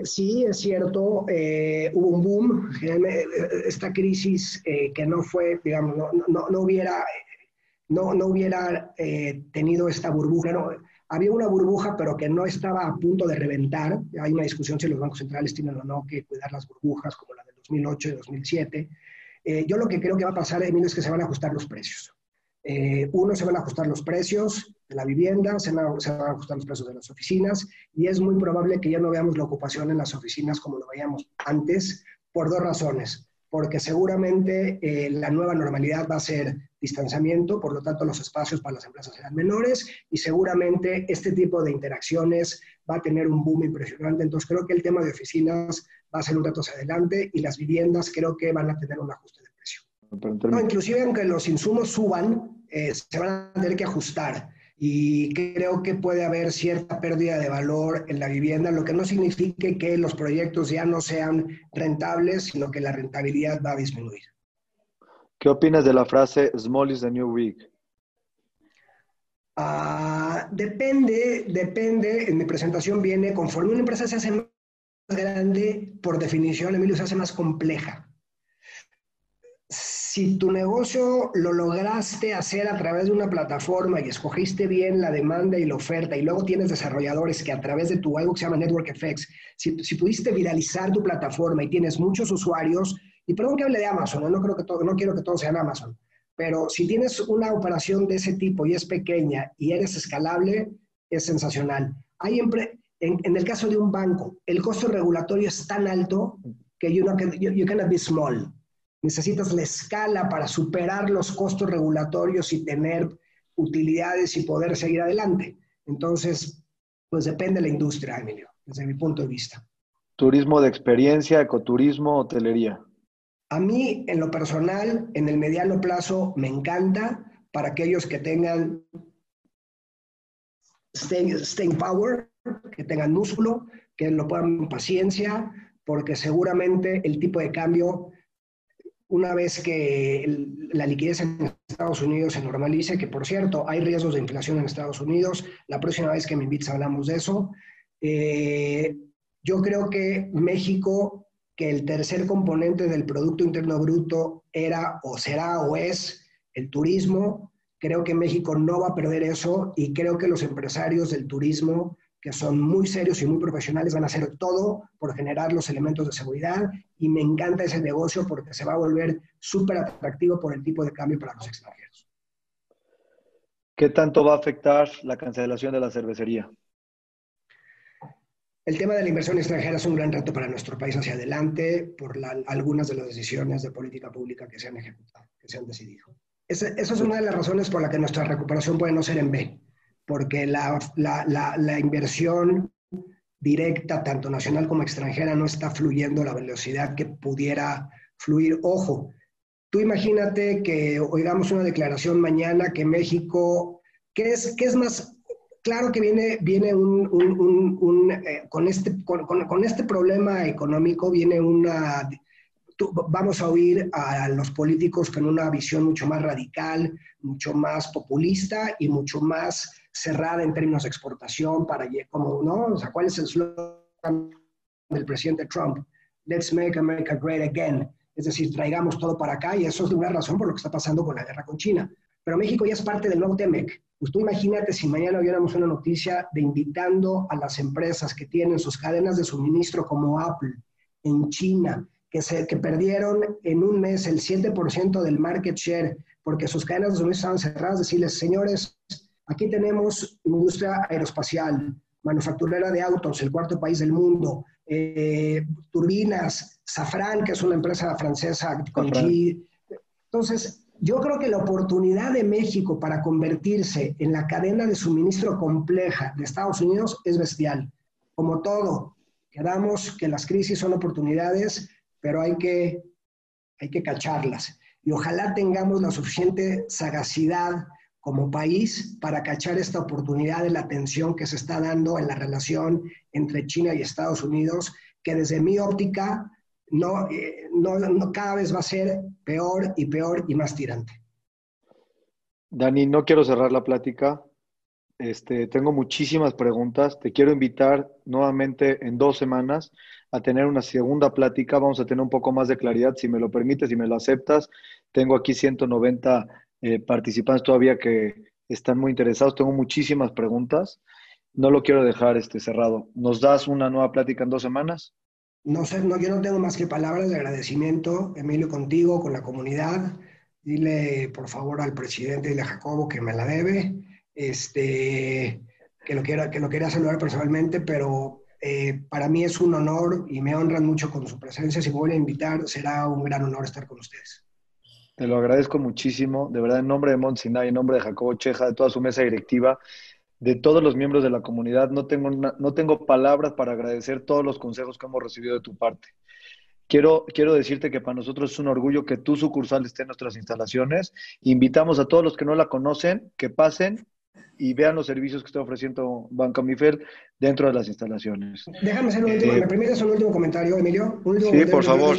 S3: sí, es cierto, eh, hubo un boom, esta crisis eh, que no fue, digamos, no, hubiera, no, no hubiera eh, tenido esta burbuja, había una burbuja, pero que no estaba a punto de reventar. Hay una discusión si los bancos centrales tienen o no que cuidar las burbujas, como la del 2008 y 2007. yo lo que creo que va a pasar, Emilio, es que se van a ajustar los precios. Eh, uno, se van a ajustar los precios de la vivienda, se van, a, ajustar los precios de las oficinas y es muy probable que ya no veamos la ocupación en las oficinas como lo veíamos antes por dos razones. Porque seguramente eh, la nueva normalidad va a ser distanciamiento, por lo tanto los espacios para las empresas serán menores y seguramente este tipo de interacciones va a tener un boom impresionante. Entonces creo que el tema de oficinas va a ser un reto hacia adelante y las viviendas creo que van a tener un ajuste de precio. No, inclusive aunque los insumos suban, eh, se van a tener que ajustar y creo que puede haber cierta pérdida de valor en la vivienda, lo que no signifique que los proyectos ya no sean rentables, sino que la rentabilidad va a disminuir.
S1: ¿Qué opinas de la frase small is the new big?
S3: Ah, depende, depende, en mi presentación viene, conforme una empresa se hace más grande, por definición, Emilio, se hace más compleja si tu negocio lo lograste hacer a través de una plataforma y escogiste bien la demanda y la oferta y luego tienes desarrolladores que a través de tu algo que se llama Network Effects, si, si pudiste viralizar tu plataforma y tienes muchos usuarios, y perdón que hable de Amazon, ¿eh? no, creo que todo, no quiero que todos sean Amazon, pero si tienes una operación de ese tipo y es pequeña y eres escalable, es sensacional. Hay en, en, el caso de un banco, el costo regulatorio es tan alto que you, know, you, you cannot be small necesitas la escala para superar los costos regulatorios y tener utilidades y poder seguir adelante. Entonces, pues depende de la industria, Emilio, desde mi punto de vista.
S1: Turismo de experiencia, ecoturismo, hotelería.
S3: A mí, en lo personal, en el mediano plazo, me encanta para aquellos que tengan staying, power, que tengan músculo, que lo puedan paciencia, porque seguramente el tipo de cambio una vez que la liquidez en Estados Unidos se normalice, que por cierto, hay riesgos de inflación en Estados Unidos, la próxima vez que me invites hablamos de eso. Eh, yo creo que México, que el tercer componente del Producto Interno Bruto era o será o es el turismo, creo que México no va a perder eso y creo que los empresarios del turismo que son muy serios y muy profesionales, van a hacer todo por generar los elementos de seguridad y me encanta ese negocio porque se va a volver súper atractivo por el tipo de cambio para los extranjeros.
S1: ¿Qué tanto va a afectar la cancelación de la cervecería?
S3: El tema de la inversión extranjera es un gran reto para nuestro país hacia adelante por algunas de las decisiones de política pública que se han ejecutado, que se han decidido. Esa, esa es una de las razones por la que nuestra recuperación puede no ser en B porque la, la, inversión directa, tanto nacional como extranjera, no está fluyendo a la velocidad que pudiera fluir. Ojo, tú imagínate que oigamos una declaración mañana que México, ¿qué es, qué es más? Claro que viene, viene un, eh, con, este, con, este problema económico, viene una, vamos a oír a los políticos con una visión mucho más radical, mucho más populista y mucho más cerrada en términos de exportación para, como, ¿no? ¿cuál es el slogan del presidente Trump? Let's make America great again. Es decir, traigamos todo para acá y eso es una razón por lo que está pasando con la guerra con China. Pero México ya es parte del nuevo TEMEC. Pues tú imagínate si mañana viéramos una noticia de invitando a las empresas que tienen sus cadenas de suministro como Apple en China, que, se, que perdieron en un mes el 7% del market share porque sus cadenas de suministro estaban cerradas, decirles, señores, aquí tenemos industria aeroespacial, manufacturera de autos, el cuarto país del mundo, eh, turbinas, Safran, que es una empresa francesa con G. Entonces, yo creo que la oportunidad de México para convertirse en la cadena de suministro compleja de Estados Unidos es bestial. Como todo, quedamos que las crisis son oportunidades, pero hay que, hay que cacharlas. Y ojalá tengamos la suficiente sagacidad como país para cachar esta oportunidad de la tensión que se está dando en la relación entre China y Estados Unidos, que desde mi óptica no, eh, no, no, cada vez va a ser peor y peor y más tirante.
S1: Dani, no quiero cerrar la plática. Este, tengo muchísimas preguntas. Te quiero invitar nuevamente en dos semanas a tener una segunda plática. Vamos a tener un poco más de claridad, si me lo permites, si me lo aceptas. Tengo aquí 190 eh, participantes todavía que están muy interesados. Tengo muchísimas preguntas. No lo quiero dejar este, cerrado. ¿Nos das una nueva plática en dos semanas?
S3: No sé, no, yo no tengo más que palabras de agradecimiento, Emilio, contigo, con la comunidad. Dile, por favor, al presidente, dile a Jacobo que me la debe, este, que, lo quiera, que lo quería saludar personalmente, pero eh, para mí es un honor y me honran mucho con su presencia. Si me vuelven a invitar, será un gran honor estar con ustedes.
S1: Te lo agradezco muchísimo, de verdad, en nombre de Monsignay, en nombre de Jacobo Cheja, de toda su mesa directiva de todos los miembros de la comunidad. No tengo, no tengo palabras para agradecer todos los consejos que hemos recibido de tu parte. Quiero, quiero decirte que para nosotros es un orgullo que tu sucursal esté en nuestras instalaciones. Invitamos a todos los que no la conocen que pasen y vean los servicios que está ofreciendo Banca Mifer dentro de las instalaciones.
S3: Déjame hacer un último, eh, ¿me permites un último comentario, Emilio?
S1: sí, por favor.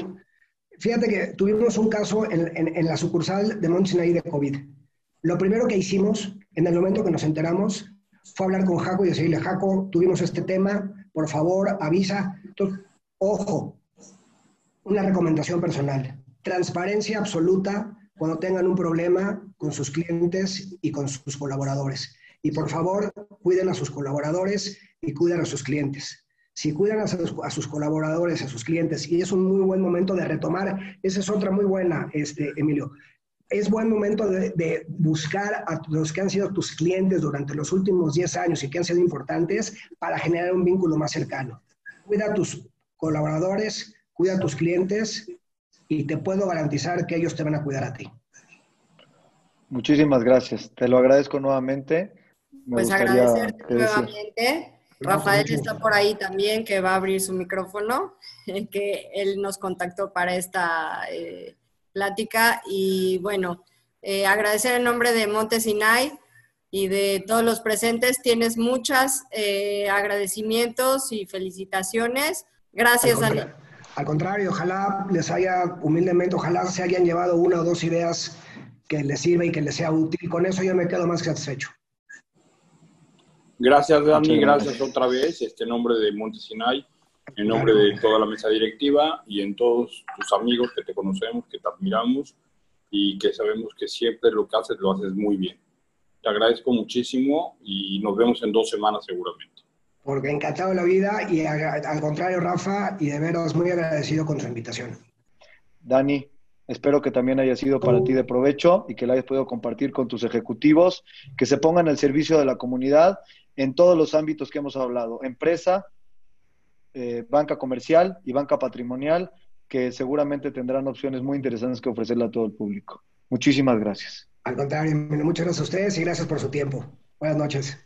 S3: Fíjate que tuvimos un caso en, en, la sucursal de Montesinaí de COVID. Lo primero que hicimos, en el momento que nos enteramos, fue a hablar con Jaco y decirle, Jaco, tuvimos este tema, por favor, avisa. Ojo, una recomendación personal, transparencia absoluta cuando tengan un problema con sus clientes y con sus colaboradores. Y por favor, cuiden a sus colaboradores y cuiden a sus clientes. Si cuidan a sus, a sus, colaboradores, a sus clientes, y es un muy buen momento de retomar, esa es otra muy buena, este, Emilio, es buen momento de, buscar a los que han sido tus clientes durante los últimos 10 años y que han sido importantes para generar un vínculo más cercano. Cuida a tus colaboradores, cuida a tus clientes y te puedo garantizar que ellos te van a cuidar a ti.
S1: Muchísimas gracias. Te lo agradezco nuevamente.
S2: pues agradecerte nuevamente. Rafael está por ahí también, que va a abrir su micrófono, <laughs> que él nos contactó para esta... Eh, plática y bueno, eh, agradecer en nombre de Montesinay y de todos los presentes. Tienes muchos eh, agradecimientos y felicitaciones. Gracias,
S3: Dani. Al contrario, ojalá les haya, humildemente, ojalá se hayan llevado una o dos ideas que les sirva y que les sea útil. Con eso yo me quedo más satisfecho.
S4: Gracias, Dani. Gracias otra vez. Este nombre de Montesinay en nombre de toda la mesa directiva y en todos tus amigos que te conocemos, que te admiramos y que sabemos que siempre lo que haces lo haces muy bien. Te agradezco muchísimo y nos vemos en dos semanas seguramente.
S3: Porque encantado de la vida y al contrario, Rafa, y de veras muy agradecido con su invitación.
S1: Dani, espero que también haya sido para ti de provecho y que la hayas podido compartir con tus ejecutivos, que se pongan al servicio de la comunidad en todos los ámbitos que hemos hablado, empresa, eh, banca comercial y banca patrimonial, que seguramente tendrán opciones muy interesantes que ofrecerle a todo el público. Muchísimas gracias.
S3: Al contrario, muchas gracias a ustedes y gracias por su tiempo. Buenas noches.